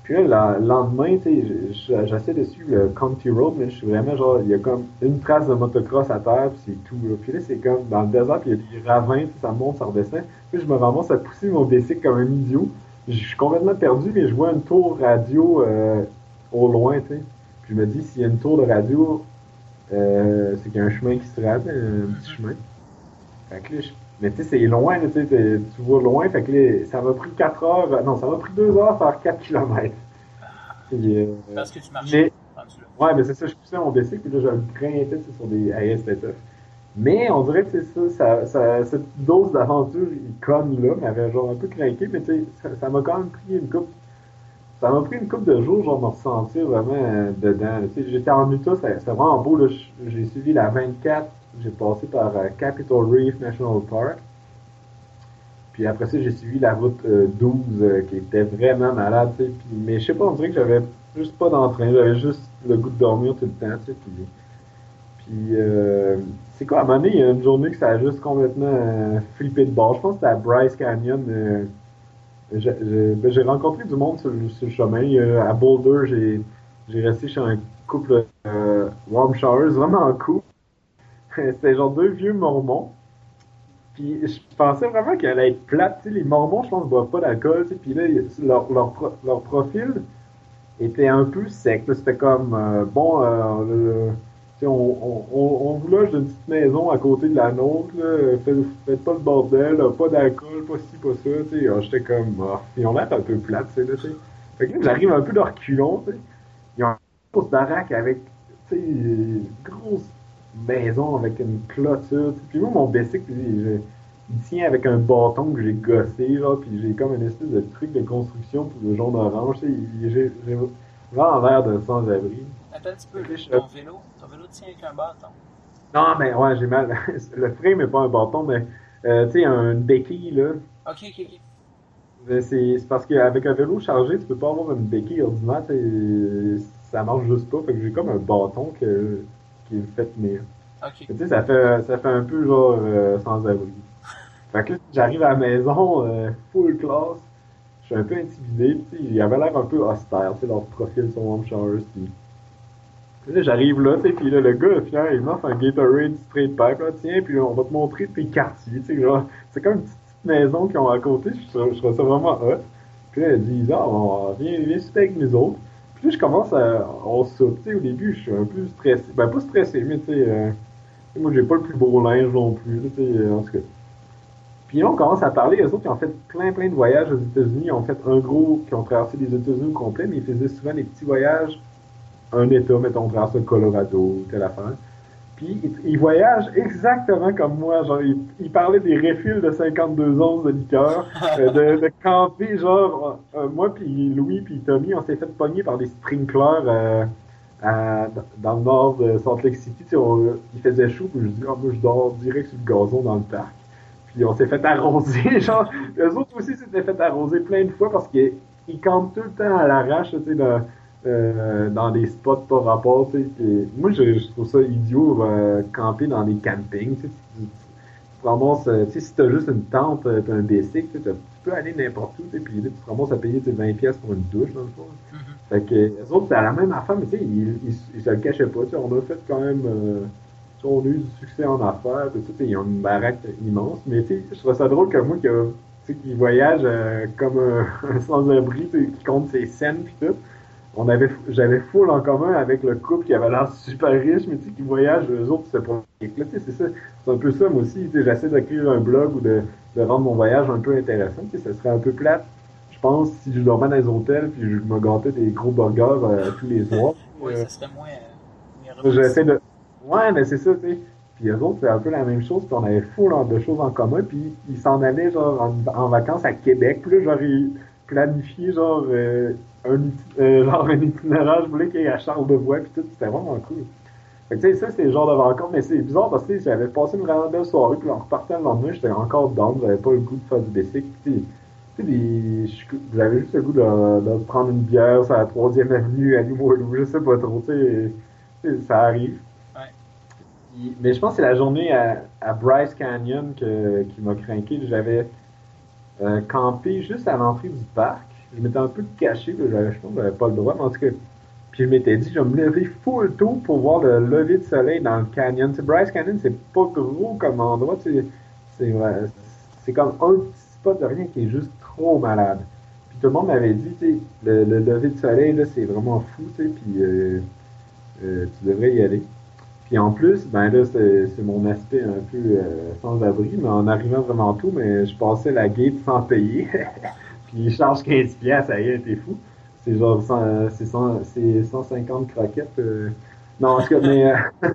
Puis là, le lendemain, j'essaie de suivre le County Road, mais je suis vraiment genre, il y a comme une trace de motocross à terre, puis c'est tout. Puis là, c'est comme dans le désert, puis il y a des ravins, ça monte, ça redescend. Puis je me ramasse à pousser mon bicycle comme un idiot. Je suis complètement perdu, mais je vois une tour radio euh, au loin, tu sais. Puis je me dis, s'il y a une tour de radio, euh, c'est qu'il y a un chemin qui se rate, un petit chemin. Fait que là, je- mais tu sais, c'est loin, tu sais, tu vois loin, fait que là, ça m'a pris 4 heures, non, ça m'a pris 2 heures à faire 4 km. Puis, euh, Parce que tu marchais. mais, ouais, mais c'est ça, je poussais mon bicycle, puis là, je le grintais sur des ASTF. Mais on dirait que c'est ça, ça, ça- cette dose d'aventure icône-là m'avait genre un peu craqué, mais tu sais, ça m'a quand même pris une coupe. Ça m'a pris une couple de jours, genre, me ressentir vraiment euh, dedans. là. Tu sais, j'étais en Utah, c'était vraiment beau, là. J'ai suivi la 24, j'ai passé par euh, Capitol Reef National Park. Puis après ça, j'ai suivi la route euh, 12, euh, qui était vraiment malade. Puis, mais je sais pas, on dirait que j'avais juste pas d'entrain, j'avais juste le goût de dormir tout le temps. Puis, Puis, euh, c'est quoi, à un moment donné, il y a une journée que ça a juste complètement euh, flippé de bord. Je pense que c'était à Bryce Canyon. euh, ben, j'ai rencontré du monde sur, sur le chemin. Euh, à Boulder, j'ai resté chez un couple euh, Warm Showers, vraiment cool. C'était genre deux vieux mormons. Puis je pensais vraiment qu'elle allait être plate. Les mormons, je pense, ne boivent pas d'alcool. Puis là, leur, leur, pro- leur profil était un peu sec. C'était comme, euh, bon, euh, on, on, on, vous loge d'une petite maison à côté de la nôtre. Faites, pas le bordel, pas d'alcool, pas ci, pas ça. Alors, J'étais comme, ah, ils ont l'air un peu plates, tu sais, là. Fait que j'arrive un peu de reculons. tu sais. Ils ont une grosse baraque avec, grosse maison avec une clôture. Puis moi, mon je- il tient avec un bâton que j'ai gossé, genre, puis j'ai comme une espèce de truc de construction pour le jaune orange. J'ai vraiment l'air d'un sans-abri. Attends un petit peu, Je- ton vélo, ton vélo tient avec un bâton. Non, mais ouais, j'ai mal. Le frame n'est pas un bâton, mais euh, tu sais, un béquille, là. Ok, ok, ok. Mais C'est parce qu'avec un vélo chargé, tu peux pas avoir une béquille ordinaire, ça marche juste pas. Fait que j'ai comme un bâton que, qui me fait tenir. Tu sais, ça fait, ça fait un peu genre euh, sans abri. Fait que là, j'arrive à la maison, euh, full class, je suis un peu intimidé, tu sais, il avait l'air un peu austère, tu sais, leur profil sur Warm Showers, pis... Puis Là, j'arrive là, tu sais, pis là, le gars, finalement, il m'offre un Gatorade straight pipe, là, tiens, puis on va te montrer tes quartiers, tu sais, genre, c'est comme une petite, petite maison qu'ils ont à côté, je trouve, je trouve ça vraiment hot. Puis là, il dit, ah, on, viens, viens avec nous autres. Je commence à, on sais, au début, je suis un peu stressé, ben pas stressé, mais tu sais, euh, moi, j'ai pas le plus beau linge non plus, tu sais, euh, en tout cas. Puis là, on commence à parler, eux autres, ils ont fait plein, plein de voyages aux États-Unis. Ils ont fait un gros, qui ont traversé les États-Unis au complet, mais ils faisaient souvent des petits voyages. Un État, mettons, on traverse le Colorado, telle affaire. Puis, ils, ils voyagent exactement comme moi. Genre, ils, ils parlaient des refils de 52 onces de liqueur, euh, de, de camper, genre, euh, moi, puis Louis, puis Tommy, on s'est fait pogner par des sprinklers euh, à- dans le nord de Salt Lake City. Tu sais, on- il faisait chaud, puis je dis, ah, moi, je dors direct sur le gazon dans le parc. Puis on s'est fait arroser, genre, eux autres aussi s'étaient fait arroser plein de fois parce qu'ils ils campent tout le temps à l'arrache, tu sais, euh, dans des spots pas rapport, tu sais. Puis moi, je, je trouve ça idiot, euh, camper dans des campings, tu sais. Tu, tu, tu te ramasses, euh, tu sais, si t'as juste une tente, euh, t'as un basic, tu sais, t'as- tu peux aller n'importe où, tu sais, puis tu te ramasses à payer tes 20 pièces pour une douche, dans le fond. Mhm. Fait que, les autres, c'était la même affaire, mais tu sais, ils, ils, ils se le cachaient pas, tu sais, on a fait quand même, euh, tu sais, on a eu du succès en affaires, tout ça, tu sais, ils ont une baraque immense, mais tu sais, je trouve ça drôle que moi, sais, qui voyage euh, comme un, un sans-abri, qui compte ses scènes pis tout. On avait, j'avais full en commun avec le couple qui avait l'air super riche, mais tu sais, qui voyage, eux autres, c'est c'est ça. C'est un peu ça, moi aussi, tu sais, j'essaie d'écrire un blog ou de, de rendre mon voyage un peu intéressant, tu sais, ça serait un peu plate. Je pense, si je dormais dans les hôtels puis je me gâtais des gros burgers euh, tous les soirs. Oui, euh, ça serait moins. euh, J'essaie de. Ouais, mais c'est ça, tu sais. Puis eux autres, c'est un peu la même chose, puis on avait full de choses en commun, puis ils s'en allaient genre en, en vacances à Québec, puis là, genre, ils planifiaient genre, un, euh, genre un itinéraire, je voulais qu'il y ait à Charlevoix, puis tout, c'était vraiment cool. Fait que tu sais, ça, c'est le genre de rencontre, mais c'est bizarre parce que j'avais passé une vraiment belle soirée, puis en repartant le lendemain, j'étais encore down, j'avais pas le goût de faire du basic, tu j'avais juste le goût de, de prendre une bière sur la troisième avenue à Limoilou, je sais pas trop, tu sais, ça arrive. Mais je pense que c'est la journée à, à Bryce Canyon que, qui m'a craqué. J'avais euh, campé juste à l'entrée du parc. Je m'étais un peu caché, j'avais- je pense pas le droit, mais en tout cas. Puis je m'étais dit, je vais me lever full tôt pour voir le lever de soleil dans le canyon. Tu sais, Bryce Canyon, c'est pas gros comme endroit. tu sais, C'est comme un petit spot de rien qui est juste trop malade. Puis tout le monde m'avait dit, le lever de soleil, là, c'est vraiment fou, tu sais, puis euh, euh, tu devrais y aller. Puis en plus, ben là, c'est c'est mon aspect un peu euh, sans abri, mais en arrivant vraiment tôt, mais je passais la gate sans payer. puis ils chargent 15 piastres, ça y est, t'es fou. C'est genre 100, euh, c'est 100 c'est 150 croquettes. euh. Non, en tout cas, mais... euh,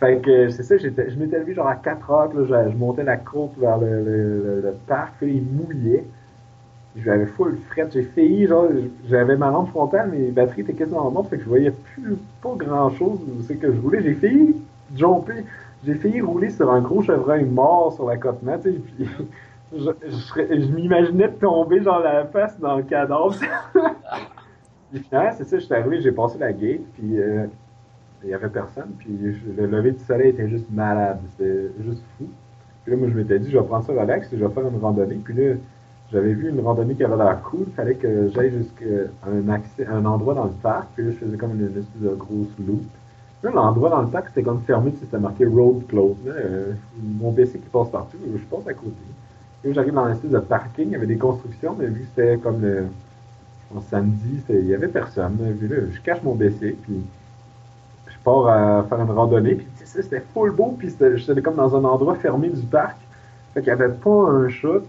fait que c'est ça, je m'étais levé genre à 4 heures, là, je, montais la côte vers le, le, le, parc, puis il mouillait. J'avais full fret, j'ai failli, genre, j'avais ma lampe frontale, mes batteries étaient quasiment mortes, fait que je voyais plus pas grand chose où c'est que je voulais. J'ai failli jumper, j'ai failli rouler sur un gros chevreuil mort sur la côte puis je, je, je m'imaginais tomber genre la face dans le cadavre. puis finalement, c'est ça, je suis arrivé, j'ai passé la gate, puis euh, il y avait personne, puis le lever du soleil était juste malade, c'était juste fou. Puis là, moi, je m'étais dit, je vais prendre ça relax, je vais faire une randonnée, puis là, j'avais vu une randonnée qui avait l'air cool, il fallait que j'aille jusqu'à un, accès, un endroit dans le parc, puis là, je faisais comme une, espèce de grosse loop. Là, l'endroit dans le parc, c'était comme fermé, c'était marqué road closed. Euh, mon PC qui passe partout, je passe à côté. J'arrive dans l'espèce de parking, il y avait des constructions, mais vu que c'était comme le, samedi, il y avait personne. Là, je cache mon BC, puis je pars à faire une randonnée, puis c'était full beau, puis j'étais comme dans un endroit fermé du parc. Fait qu'il n'y avait pas un chat.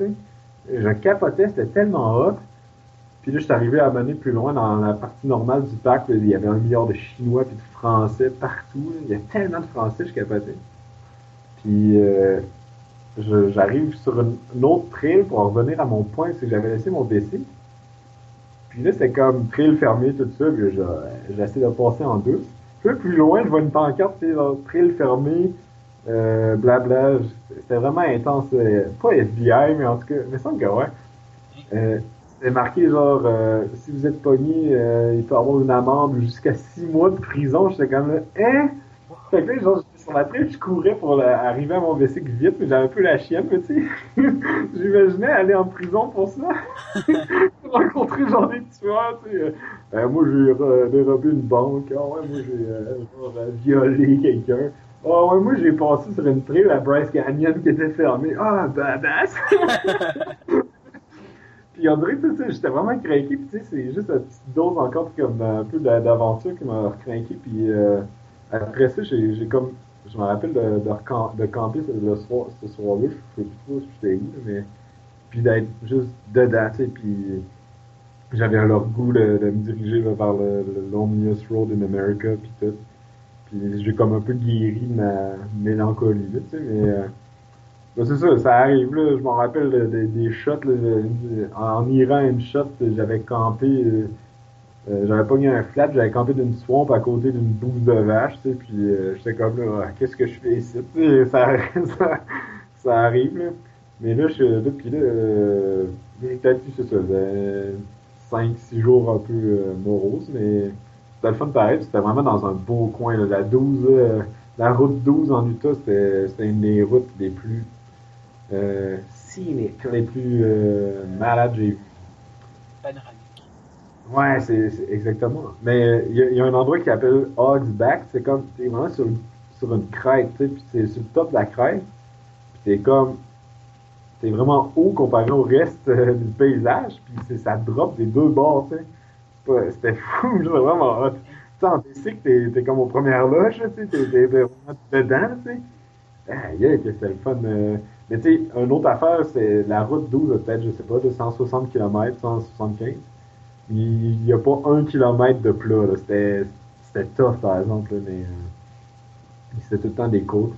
Je capotais, c'était tellement hot. Puis là, je suis arrivé à mener plus loin dans la partie normale du parc. il y avait un milliard de Chinois puis de Français partout. Il y a tellement de Français, je capotais. Puis euh, j'arrive sur une, autre trail pour revenir à mon point, c'est que j'avais laissé mon PC. Puis là, c'était comme trail fermé, tout ça. Puis j'essaie de passer en douce. Un peu plus loin, je vois une pancarte, c'est trail fermé, euh, blabla. C'était vraiment intense. Euh, pas FBI, mais en tout cas, mais ça que ouais. Euh, c'était marqué genre, euh, si vous êtes pogné, euh, il peut avoir une amende jusqu'à six mois de prison. J'étais comme hein? Fait là, genre, sur la traite, je courais pour arriver à mon bicycle vite, mais j'avais un peu la chienne, mais tu sais. J'imaginais aller en prison pour ça. rencontrer genre des tueurs, tu sais. Euh, moi, j'ai dérobé une banque. Ah ouais, moi, j'ai violé quelqu'un. Oh, ouais, moi, j'ai passé sur une trail à Bryce Canyon qui était fermée. Ah, badass! puis on dirait que j'étais vraiment craqué, puis tu sais, c'est juste une petite dose encore comme un peu d'aventure qui m'a craqué, puis euh, après ça, j'ai comme, je me rappelle de, de, de camper le soir, ce soir-là, je sais plus trop j'étais où, mais, puis d'être juste dedans, tu sais, puis j'avais leur goût de, de, me diriger vers le, le loneliest road in America, puis tout j'ai comme un peu guéri ma mélancolie, tu sais, mais... Euh, ben, c'est ça, ça arrive, là. Je m'en rappelle des shots, là, En Iran, une shot, j'avais campé... Euh, euh, j'avais pogné un flat, j'avais campé d'une swamp à côté d'une bouse de vache, tu sais, puis j'étais comme là, ah, qu'est-ce que je fais ici, sais, ça, ça, arrive, là. Mais là, je, là, puis là, j'ai peut-être c'est ça, 5-6 jours un peu morose, mais c'était le fun pareil, c'était vraiment dans un beau coin. La 12, euh, la route 12 en Utah, c'était une des routes les plus euh, les plus euh, malades j'ai vues. Ouais, c'est exactement. Mais il y, a un endroit qui s'appelle Hogs Back, c'est comme, t'es vraiment sur, sur une crête, tu sais, puis c'est sur le top de la crête, puis t'es comme, t'es vraiment haut comparé au reste euh, du paysage, puis ça drop des deux bords, tu sais c'était fou, c'était vraiment hot. Tu en que t'es, t'es comme aux premières loges, tu sais, t'es, t'es vraiment dedans, tu sais. Ah, yeah, que c'est le fun. Euh. Mais tu sais, une autre affaire, c'est la route 12, peut-être, je sais pas, de 160 km, 175. Il n'y a pas un kilomètre de plat, là. C'était, tough, par exemple, mais euh, c'était tout le temps des côtes.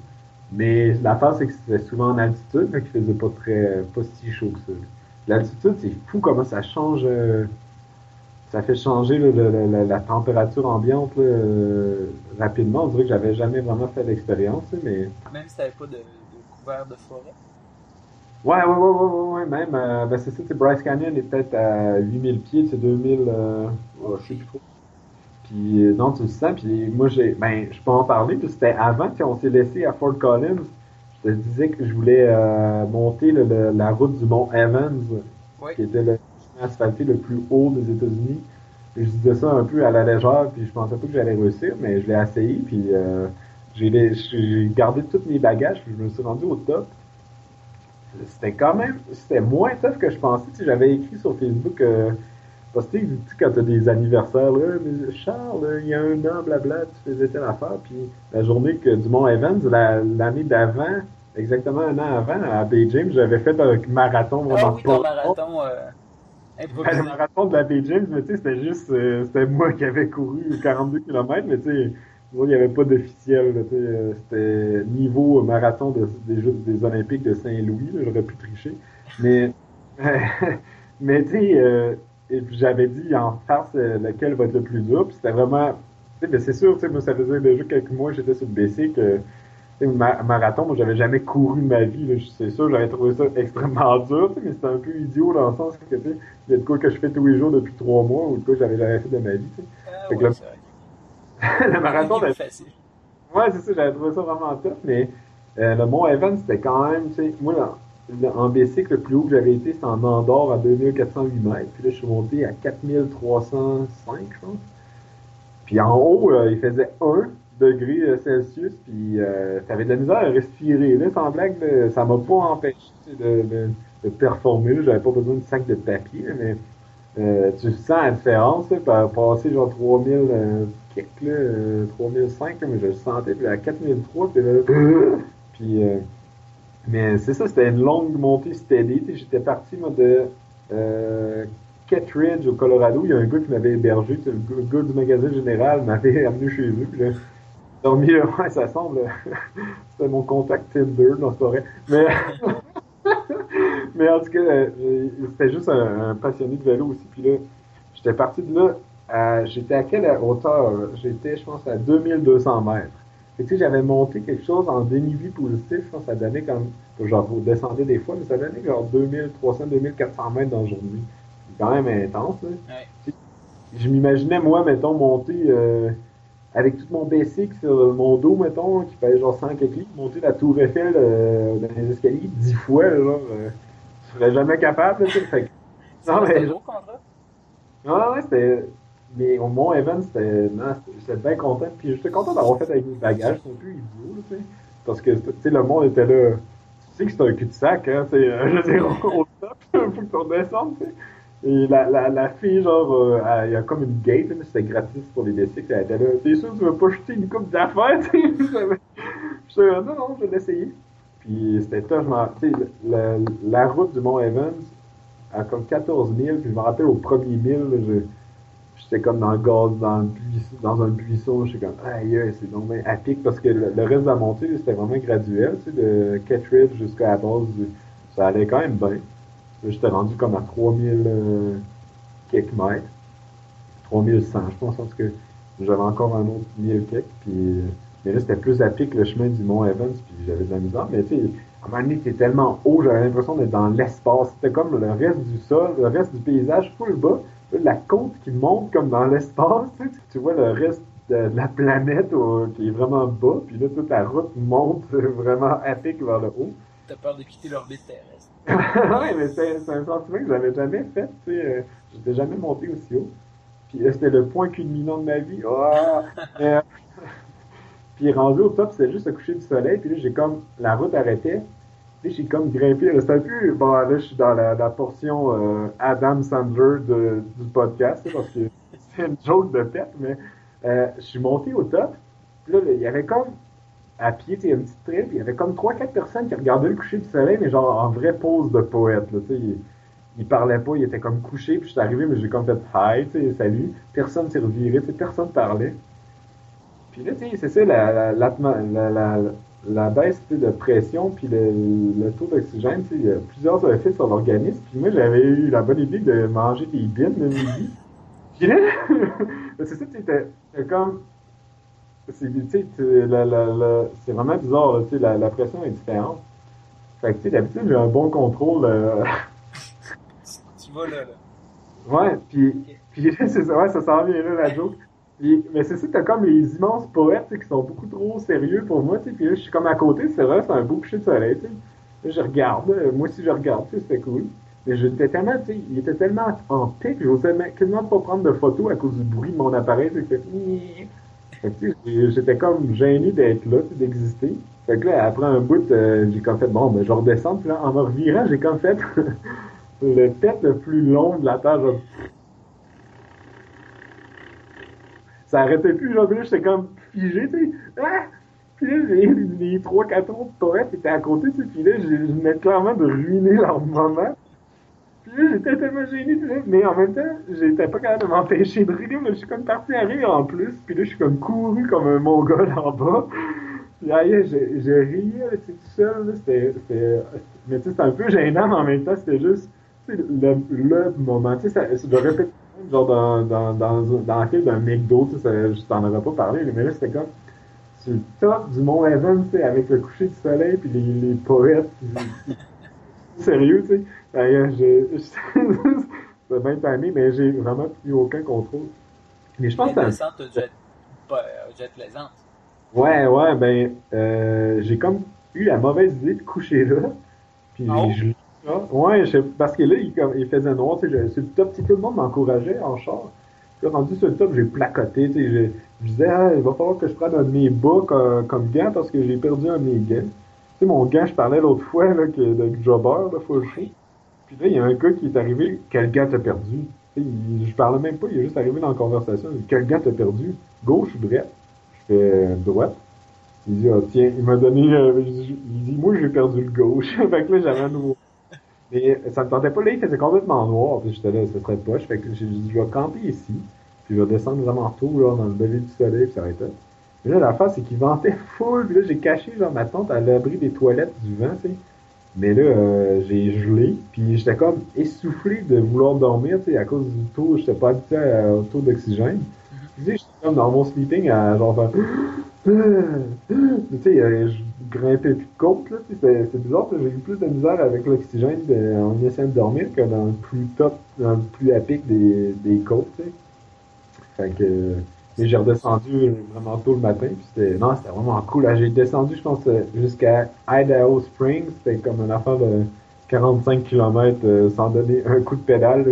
Mais l'affaire, c'est que c'était souvent en altitude, mais qu'il faisait pas très, pas si chaud que ça. L'altitude, c'est fou comment ça change. Euh, ça fait changer la, température ambiante euh, rapidement. On dirait que j'avais jamais vraiment fait l'expérience, mais... Même si t'avais pas de, couvert de forêt? Ouais, ouais, ouais, ouais, ouais, même. Euh, ben c'est ça, Bryce Canyon est peut-être à 8000 pieds, c'est 2000, euh, oh, je sais plus trop. Puis non, tu le sens, puis moi, j'ai, ben, je peux en parler, puis c'était avant qu'on s'est laissé à Fort Collins. Je te disais que je voulais monter la route du mont Evans, qui était le asphalté le plus haut des États-Unis. Je disais ça un peu à la légère, puis je pensais pas que j'allais réussir, mais je l'ai essayé, puis euh, j'ai gardé tous mes bagages, puis je me suis rendu au top. C'était quand même, c'était moins tough que je pensais. Tu J'avais écrit sur Facebook, euh, parce que tu sais, quand t'as des anniversaires, là, mais Charles, il y a un an, blabla, tu faisais telle affaire, puis la journée que du Mont Evans, l'année d'avant, exactement un an avant, à Bay James, j'avais fait un marathon vraiment ah oui, ton marathon. Euh, le marathon de la Bay James, mais tu sais, c'était juste, euh, c'était moi qui avais couru 42 km, mais tu sais, il n'y avait pas d'officiel, euh, c'était niveau marathon des Jeux des Olympiques de Saint-Louis, j'aurais pu tricher, mais, mais tu sais, euh, j'avais dit en face lequel va être le plus dur, puis c'était vraiment, tu sais, c'est sûr, tu sais, moi ça faisait déjà quelques mois j'étais sur le BC que marathon, moi j'avais jamais couru de ma vie, c'est sûr, j'avais trouvé ça extrêmement dur, mais c'était un peu idiot dans le sens que il y a de quoi que je fais tous les jours depuis trois mois ou de quoi j'avais jamais fait de ma vie. Ah, le marathon C'est de... facile. Ouais, c'est ça, j'avais trouvé ça vraiment top, mais euh, le Mont Evans, c'était quand même, tu sais, moi, en bicycle, le plus haut que j'avais été, c'était en Andorre à 2408 mètres, puis là, je suis monté à 4305, je pense. Puis en haut, euh, il faisait 1 degré euh, Celsius, puis euh, t'avais de la misère à respirer, là, sans blague, là, ça m'a pas empêché de, de, de performer, j'avais pas besoin de sac de papier, mais euh, tu sens la différence, là, passer genre 3000 euh, kicks, là, euh, 3005, là, mais je le sentais, puis à 4003, puis là, puis, euh, mais c'est ça, c'était une longue montée steady, j'étais parti, moi, de euh, Kettridge au Colorado, il y a un gars qui m'avait hébergé, le gars- du magasin général m'avait amené chez eux, puis là, dormi, euh, ouais, ça semble, c'était mon contact Tinder, c'est pas vrai, mais... Mais en tout cas, euh, euh, c'était juste un, un passionné de vélo aussi. Puis là, j'étais parti de là. À- J'étais à quelle hauteur? J'étais, je pense, à 2200 mètres. Et tu sais, j'avais monté quelque chose en dénivelé positif. Je pense ça donnait comme, genre, vous descendez des fois, mais ça donnait genre 2300, 2400 mètres dans la journée. C'est quand même intense, là. Ouais. Je m'imaginais, moi, mettons, monter euh, avec tout mon basic sur mon dos, mettons, qui fait genre 100 quelques livres, monter la tour Eiffel euh, dans les escaliers 10 fois, là, genre, euh, je serais jamais capable, tu sais. Fait que- Non, mais- gros contrat? non, non, ouais, c'était. Mais au Mont Evans, j'étais bien content. Puis j'étais content d'avoir fait avec mes bagages. C'était un peu idiot, tu sais. Parce que, tu sais, le monde était là. Tu sais que c'est un cul-de-sac, hein. Tu sais, euh, je veux dire, au top, faut que tu redescendes. Et la, la, la fille, genre, euh, il y a comme une gate, mais c'était gratis pour les bicycles. Elle était là. T'es sûr que tu veux pas jeter une coupe d'affaires, tu sais? Non, non, je vais l'essayer. Puis c'était tough, tu sais, la, la route du Mont Evans, à comme 14 000, puis je me rappelle au premier 1000, là, je- j'étais comme dans le gaz, dans, le buisson, dans un buisson, j'étais comme, aïe, c'est donc bien à pic, parce que le, reste de la montée, c'était vraiment graduel, tu sais, de Kettridge jusqu'à la base, ça allait quand même bien. J'étais rendu comme à 3000 euh, quelques mètres, 3100, je pense, en tout cas, j'avais encore un autre 1000 quelques, puis, mais là, c'était plus à pic le chemin du Mont Evans, puis j'avais de la misère, mais tu sais, à un moment donné, t'es tellement haut, j'avais l'impression d'être dans l'espace. C'était comme le reste du sol, le reste du paysage full bas. La côte qui monte comme dans l'espace, tu, vois le reste de, de la planète euh, qui est vraiment bas, puis là, toute la route monte vraiment à pic vers le haut. T'as peur de quitter l'orbite terrestre. ouais, mais c'est c'est un sentiment que j'avais jamais fait, tu sais. euh, J'étais jamais monté aussi haut. Puis là, c'était le point culminant de ma vie. Euh, puis rendu au top, c'était juste le coucher du soleil. Puis là, j'ai comme, la route arrêtait. J'ai comme grimpé. un peu, bon, là, je suis dans la, la portion euh, Adam Sandler de- du podcast, parce que c'est une joke de tête, mais euh, je suis monté au top. Là, il y avait comme, à pied, il y a une petite puis il y avait comme trois, quatre personnes qui regardaient le coucher du soleil, mais genre en vraie pose de poète, là. Ils, ils parlaient pas, ils étaient comme couchés, puis je suis arrivé, mais j'ai comme fait hi, tu sais, salut. Personne s'est reviré, tu sais, personne parlait. Puis là, tu sais, c'est ça, la, la, la, baisse de pression, puis le, le taux d'oxygène, tu sais, il y a plusieurs effets sur l'organisme. Puis moi, j'avais eu la bonne idée de manger des bines le midi. Puis là, c'est ça, tu comme c'est tu sais, tu- la- la- la- c'est vraiment bizarre, là, tu sais, la, la pression est différente. Fait que, tu sais, d'habitude, j'ai un bon contrôle. euh, Tu vas là, là. ouais, puis, puis c'est ça, ouais, ça s'en vient là, la joke. Mais c'est ça, t'as comme les immenses poètes, qui sont beaucoup trop sérieux pour moi, tu sais, puis là, je suis comme à côté, c'est vrai, c'est un beau coucher de soleil, tu sais. Je regarde, euh, moi aussi, je regarde, tu sais, c'était cool. Mais j'étais tellement, tu sais, il était tellement en pic, j'osais même- quasiment pas prendre de photos à cause du bruit de mon appareil, tu sais, que, j'étais comme gêné d'être là, d'exister. Fait que là, après un bout, euh, j'ai comme fait, bon, ben, je redescends, puis là, en me revirant, j'ai comme fait le tête le plus long de la Terre, ça arrêtait plus, genre, là, j'étais comme figé, tu sais. Ah! Puis là, les, les trois, quatre autres poètes étaient à côté, tu sais, puis là, je je venais clairement de ruiner leur moment. Puis là, j'étais tellement gêné, mais en même temps, j'étais pas capable de m'empêcher de rire, mais je suis comme parti à rire en plus, puis là, je suis comme couru comme un mongol en bas. Puis là, j'ai j'ai ri, là, tu sais, tout seul, c'était, mais tu sais, c'était un peu gênant, mais en même temps, c'était juste, le, le moment, tu sais, ça, je le répète, genre dans, dans, dans, dans la file d'un McDo, tu sais, ça- je t'en aurais pas parlé, mais là, c'était comme, sur le top du Mont Evans, tu sais, avec le coucher du soleil, puis les, les poètes, puis- sérieux, tu sais. D'ailleurs, j'ai, c'est bien timé, mais j'ai vraiment plus aucun contrôle. Mais je pense que pas euh, jet plaisante. Ouais, ouais, ben, euh, j'ai comme eu la mauvaise idée de coucher là. Puis Oh? je. Ouais, parce que là, il, comme- il faisait noir, tu sais, le top, tout le monde m'encourageait en char. Puis rendu sur le top, j'ai placoté, tu sais, je, je disais, ah, il va falloir que je prenne un de mes bas comme, comme gant parce que j'ai perdu un de mes gants. Tu sais, mon gant, je parlais l'autre fois, là, que, de jobber, là, show. Puis là, il y a un gars qui est arrivé, quel gant t'as perdu? Je parlais même pas, il est juste arrivé dans la conversation. Quel gant t'as perdu? Gauche ou droite? Je fais euh, droite. Il dit, ah, tiens, il m'a donné, euh, il dit, moi, j'ai perdu le gauche. fait que là, j'avais un nouveau. Mais ça me tentait pas, là, il faisait complètement noir. Puis j'étais là, ce serait poche. Fait que j'ai dit, je vais camper ici. Puis je vais descendre vraiment tôt, là, dans le lever du soleil, puis ça va être. Mais là, l'affaire, c'est qu'il ventait full. Puis là, j'ai caché, genre, ma tente à l'abri des toilettes du vent, tu sais. Mais là, euh, j'ai gelé, puis j'étais comme essoufflé de vouloir dormir, tu sais, à cause du taux, j'étais pas habitué au taux d'oxygène. Puis, tu sais, j'étais comme dans mon sleeping à genre faire... tu sais, euh, je grimpais plus de côte, là, c'est- bizarre, j'ai eu plus de misère avec l'oxygène en essayant de dormir que dans le plus top, dans le plus à pic des, des côtes, tu sais. Fait que... Mais j'ai redescendu vraiment tôt le matin, puis c'était, non, c'était vraiment cool. J'ai descendu, je pense, euh, jusqu'à Idaho Springs. C'était comme une affaire de 45 km sans donner un coup de pédale.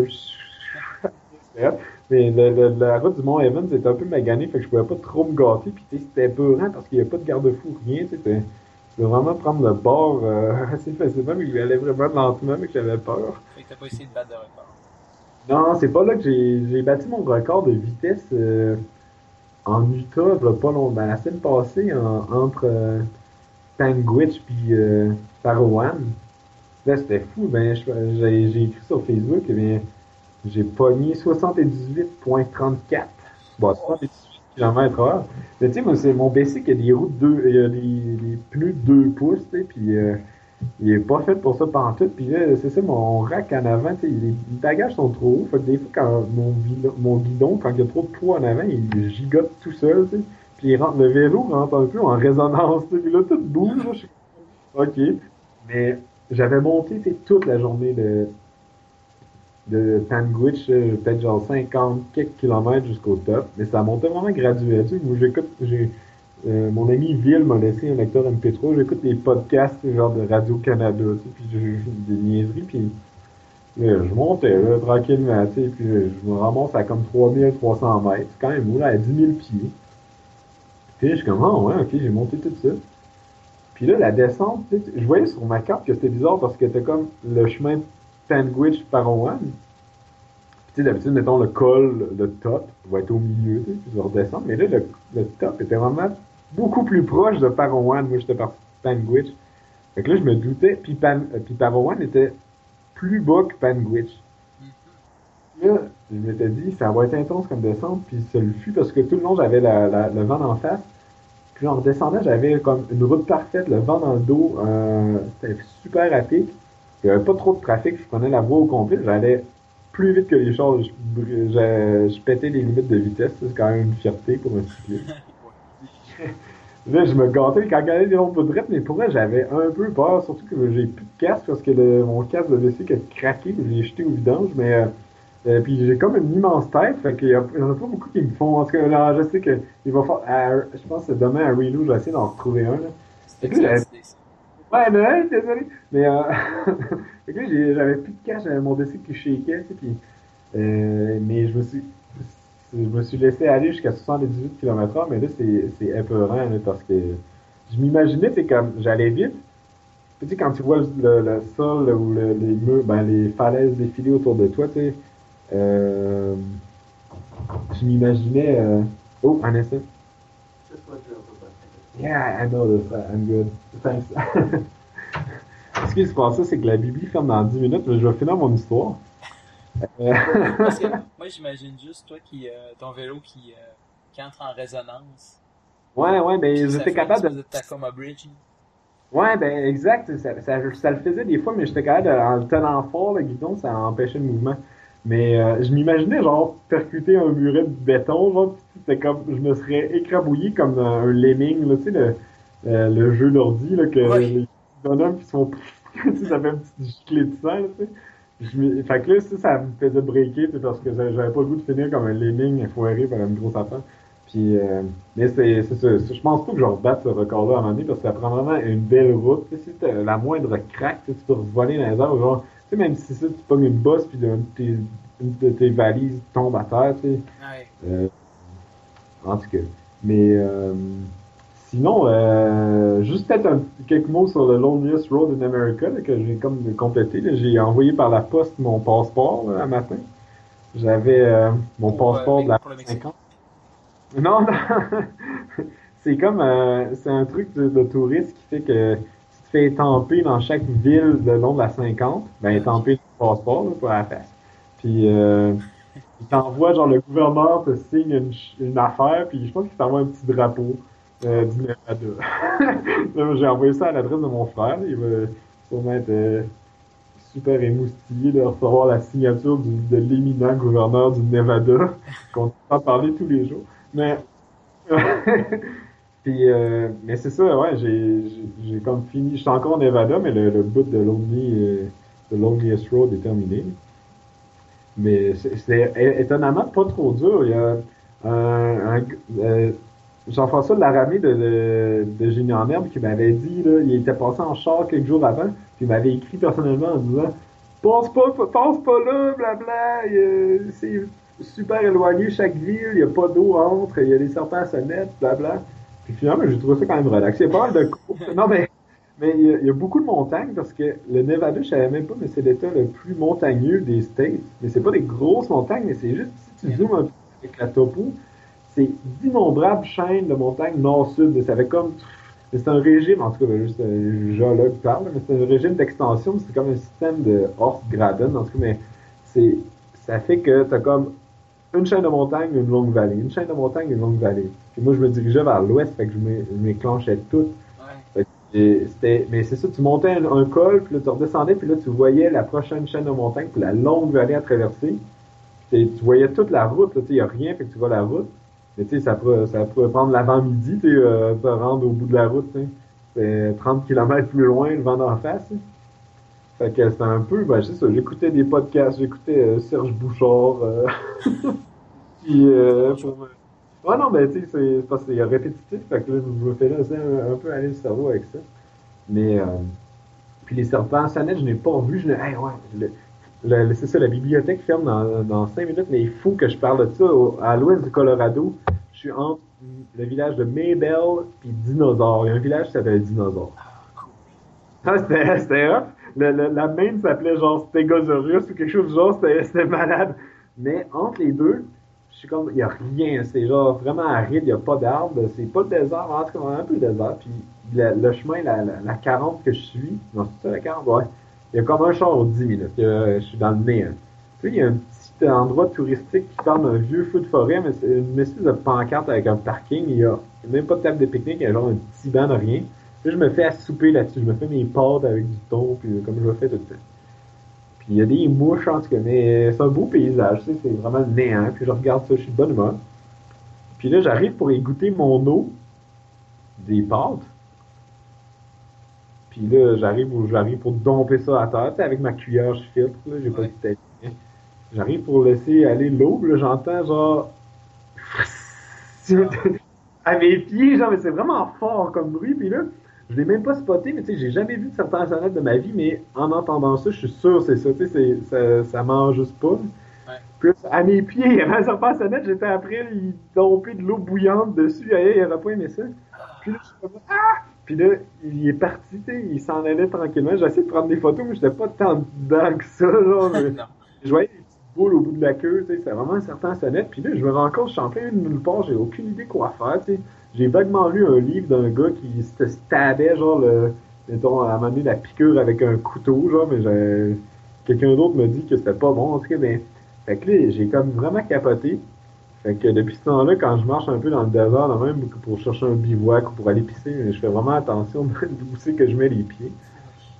Mais le- le- la route du Mont Evans était un peu maganée, fait que je pouvais pas trop me gâter. Puis c'était peurant parce qu'il n'y a pas de garde-fou, rien. Tu peux vraiment prendre le bord euh, assez facilement, mais il allait vraiment lentement, mais que j'avais peur. Fait que t'as pas essayé de battre de record. Non, c'est pas là que j'ai j'ai battu mon record de vitesse euh, en Utah, là, pas long, ben, la semaine passée, en- entre euh, Panguitch puis euh, Parowan. Là, c'était fou. Ben, j'ai j'ai écrit sur Facebook, eh bien, j'ai pogné 78.34. Bon, 78 km heure. Mais tu sais, moi, c'est mon BC qui a des roues de deux, il y a des, des pneus de 2 pouces, tu sais, puis euh, il est pas fait pour ça pantoute. Puis là, c'est ça, mon rack en avant, tu sais, les, bagages sont trop hauts. Fait que des fois, quand mon, mon guidon, quand il y a trop de poids en avant, il gigote tout seul, tu sais. Puis il rentre, le vélo rentre un peu en résonance, tu sais. Là, tout bouge, là, je suis OK. Mais j'avais monté, tu sais, toute la journée de, de Panguitch, là, peut-être genre 50 quelques kilomètres jusqu'au top. Mais ça montait vraiment graduel, tu sais. Moi, j'écoute, j'ai, euh, mon ami Ville m'a laissé un lecteur MP3. J'écoute des podcasts genre de Radio-Canada, tu sais, puis des niaiseries, puis là, je montais là, tranquillement, tu sais, puis je me ramasse à comme 3300 mètres. Quand même là, à 10 000 pieds. Puis je suis comme, ah ouais, ok, j'ai monté tout ça. Puis là, la descente, tu sais, je voyais sur ma carte que c'était bizarre parce que c'était comme le chemin Sandwich Parowan. Puis tu sais, d'habitude, mettons, le col, le top, va être au milieu, tu sais, puis je redescends. Mais là, le, le top était vraiment beaucoup plus proche de Parowan. Moi, j'étais par Panguitch. Fait que là, je me doutais. Puis, Pan, euh, puis Parowan était plus bas que Panguitch. Là, je m'étais dit, ça va être intense comme descente. Puis ça le fut parce que tout le long, j'avais la, la- le vent en face. Puis en redescendant, j'avais comme une route parfaite, le vent dans le dos. euh, C'était super pic. Il n'y avait pas trop de trafic. Je prenais la voie au complet. J'allais plus vite que les choses. Je, je, je pétais les limites de vitesse. C'est quand même une fierté pour un cycliste. Là, je me gâtais quand avait des longues droite, mais pour vrai, j'avais un peu peur, surtout que j'ai plus de casque parce que le- mon casque de WC a craqué, je l'ai jeté au vidange, mais euh, euh, puis j'ai comme une immense tête, fait qu'il y, y en a pas beaucoup qui me font. En tout cas, là, je sais que il va falloir, je pense que demain à Relo, je vais essayer d'en retrouver un. Là. Ouais, ouais, désolé. Mais euh, j'avais plus de cash, j'avais mon dossier qui shakeait, tu sais, puis euh, mais je me suis je me suis laissé aller jusqu'à 78 km h mais là, c'est, épeurant, là, parce que je m'imaginais, c'est comme, j'allais vite. Tu sais, quand tu vois le, sol ou le- les murs, ben, les falaises défiler autour de toi, tu sais, euh, je m'imaginais, euh, oh, un instant. Yeah, I know this. I'm good. Thanks. Ce qui se passe, c'est que la Bible ferme dans 10 minutes, mais je vais finir mon histoire. Parce que moi, j'imagine juste toi qui, euh, ton vélo qui, euh, qui entre en résonance. ouais, ouais, mais ça j'étais capable de. de Tacoma Bridge. Ouais, ben exact. Ça, ça, ça le faisait des fois, mais j'étais capable de, en le tenant fort, le guidon, ça empêchait le mouvement. Mais euh, je m'imaginais genre percuter un muret de béton, genre, c'était comme je me serais écrabouillé comme dans un lemming, là, tu sais, le, euh, le jeu d'ordi, là, que les bonhommes qui sont tu sais, ça fait un petit giclée de sang, là, tu sais. Je fait que là, ça, ça me faisait breaker, parce que j'avais pas le goût de finir comme un lemming foiré par une grosse affaire. Puis, euh, mais c'est, c'est ça. Je pense pas que je rebatte ce record-là à un moment donné parce que ça prend vraiment une belle route. Si t'as la moindre craque, tu peux voler dans les airs. Genre, tu sais, même si ça, tu pognes une bosse puis une, tes, une de tes valises tombe à terre, tu sais. Ouais. Euh, en tout cas. Mais euh, sinon, euh, juste peut-être un- quelques mots sur le Loneliest Road in America là, que j'ai comme complété. là. J'ai envoyé par la poste mon passeport là, un matin. J'avais euh, mon Pour, passeport de la pour le Mexique. 50. Non, non. c'est comme euh, c'est un truc de, de touriste qui fait que si tu te fais étamper dans chaque ville le long de la 50, ben étamper ton passeport là, pour la face. Puis euh, il t'envoie, genre le gouverneur te signe une, une affaire, puis je pense qu'il t'envoie un petit drapeau euh, du Nevada. J'ai envoyé ça à l'adresse de mon frère, il va sûrement être euh, super émoustillé de recevoir la signature de l'éminent gouverneur du Nevada, qu'on entend parler tous les jours. Mais euh, mais c'est ça, ouais, j'ai comme fini. Je suis encore au Nevada, mais le, le bout de Lonely, euh, de Road est terminé. Mais é- étonnamment pas trop dur. Il y a un, un euh, Jean-François Laramé de, de, de Génie en Herbe qui m'avait dit, là, il était passé en char quelques jours avant, puis il m'avait écrit personnellement en disant Passe pas, passe pas là, blabla, c'est super éloigné chaque ville, il n'y a pas d'eau entre, il y a des serpents à sonnette, blabla. Puis finalement, j'ai trouvé ça quand même relax. Il y a pas mal de courses. Non, mais, mais il y, a, il y a beaucoup de montagnes parce que le Nevada, je savais même pas, mais c'est l'état le plus montagneux des States. Mais c'est pas des grosses montagnes, mais c'est juste si tu zoomes un peu avec la topo, c'est d'innombrables chaînes de montagnes nord-sud. Ça fait comme. C'est un régime, en tout cas, ben, juste un géologue parle, mais c'est un régime d'extension, c'est comme un système de Horst-Graben, en tout cas, mais c'est, ça fait que t'as comme une chaîne de montagne, une longue vallée, une chaîne de montagne, une longue vallée. Puis moi, je me dirigeais vers l'ouest, fait que je m'é- je m'éclanchais toutes. Et c'était, mais c'est ça, tu montais un, col, puis là, tu redescendais, puis là, tu voyais la prochaine chaîne de montagne, puis la longue vallée à traverser. Puis tu voyais toute la route, là, tu sais, il n'y a rien, que tu vois la route. Mais tu sais, ça pourrait, ça pourrait prendre l'avant-midi, tu euh, te rendre au bout de la route. C'est 30 km plus loin, le vent d'en face. tu sais. Fait que c'était un peu, ben, c'est ça, j'écoutais des podcasts, j'écoutais euh, Serge Bouchard, euh, puis, euh, pour me- Ouais, non, mais tu sais, c'est parce que c'est répétitif, fait que là, je me fais laisser un, un peu aller le cerveau avec ça. Mais, euh, puis les serpents sonnettes, je n'ai pas vu, je n'ai, hey, ouais, c'est ça, la bibliothèque ferme dans, dans 5 minutes, mais il faut que je parle de ça. Au- à l'ouest du Colorado, je suis entre le village de Maybell puis Dinosaure. Il y a un village qui s'appelle Dinosaure. Ah, c'était, le- la main s'appelait genre Stegosaurus ou quelque chose du genre, c'était malade. Mais entre les deux, je suis comme, il y a rien. C'est genre vraiment aride, il n'y a pas d'arbres. C'est pas le désert, en tout cas, un peu le désert. Puis le, chemin, la, la, la 40 que je suis, non, c'est ça la 40? Ouais. Il y a comme un aux 10 minutes. je suis dans le nez. hein. Il y a un petit endroit touristique qui parle d'un vieux feu de forêt, mais c'est une espèce de pancarte avec un parking. Il y a même pas de table de pique-nique, il y a genre un petit banc de rien. Là, je me fais assouper là-dessus. Je me fais mes pâtes avec du thon, puis comme je le fais tout le temps. Puis il y a des mouches, en tout cas, mais c'est un beau paysage, tu sais, c'est vraiment le néant. Puis je regarde ça, je suis de bonne humeur. Puis là, j'arrive pour y goûter mon eau, des pâtes. Puis là, j'arrive où j'arrive pour domper ça à terre, tu sais, avec ma cuillère, je filtre, là, j'ai pas de tête. J'arrive pour laisser aller l'eau, là, j'entends genre... à mes pieds, genre, mais c'est vraiment fort comme bruit, puis là, je l'ai même pas spoté, mais tu sais, j'ai jamais vu de serpent sonnette de ma vie, mais en entendant ça, je suis sûr que c'est ça, tu sais, ça, ça mange juste pas. Là, à mes pieds, il y avait un serpent sonnette, j'étais après, il dompait de l'eau bouillante dessus, il aurait pas aimé ça. Puis là, je suis comme, ah! Puis là, il est parti, tu sais, il s'en allait tranquillement. J'ai essayé de prendre des photos, mais j'étais pas tant dedans que ça, genre. je voyais des petites boules au bout de la queue, tu sais, c'est vraiment un certain sonnette. Puis là, je me rends compte, je suis en plein de nulle part, j'ai aucune idée quoi faire, tu sais. J'ai vaguement lu un livre d'un gars qui se stabait, genre, le, mettons, à donné, la piqûre avec un couteau, genre, mais quelqu'un d'autre me dit que c'était pas bon, en tout cas, ben, fait que là, j'ai comme vraiment capoté. Fait que depuis ce temps-là, quand je marche un peu dans le désert, là, même pour chercher un bivouac ou pour aller pisser, je fais vraiment attention d'où c'est que je mets les pieds.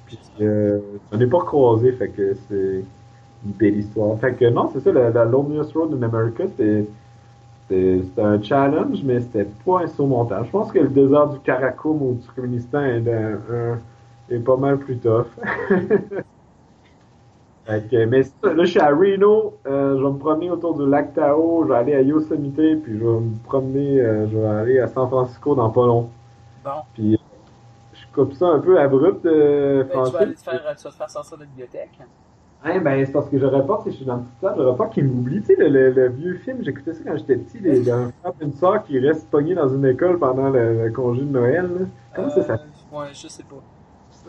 Puis, euh, on n'est pas croisé, fait que c'est une belle histoire. Fait que non, c'est ça, la, la Loneliest Road in America, c'était c'était un challenge, mais c'était pas insurmontable. Je pense que le désert du Karakoum ou du Turkménistan est, un- un- est pas mal plus tough. Mais ça, là, je suis à Reno, euh, je vais me promener autour du lac Tahoe, je vais aller à Yosemite, puis je vais me promener, euh, je vais aller à San Francisco dans pas long. Bon. Puis, je coupe ça un peu abrupt, euh, Ben, tu vas aller te faire, tu vas te faire sortir de la bibliothèque. Hein, ben, c'est parce que j'aurais pas, si je suis dans le petit j'aurais pas qu'il m'oublie. Tu sais, le, le, le vieux film, j'écoutais ça quand j'étais petit, les, un frère et une soeur qui restent pognés dans une école pendant le, le congé de Noël, là. Comment ça Euh, s'appelle? Ouais, je sais pas.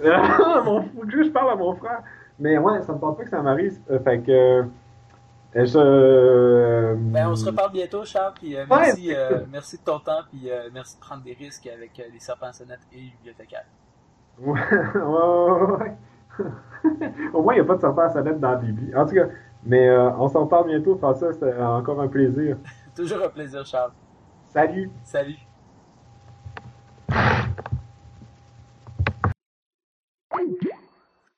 mon, je parle à mon frère. Mais ouais, ça me tente pas que ça m'arrive. Euh, Fait que, euh, je, euh, Ben, on se reparle bientôt, Charles, puis euh, merci, euh, merci de ton temps, puis euh, merci de prendre des risques avec les serpents sonnettes et les bibliothécaires. Ouais, ouais, ouais. Au moins, il n'y a pas de serpent à sonnette dans la Bible. En tout cas, mais euh, on s'en parle bientôt. François, c'était encore un plaisir. Toujours un plaisir, Charles. Salut! Salut.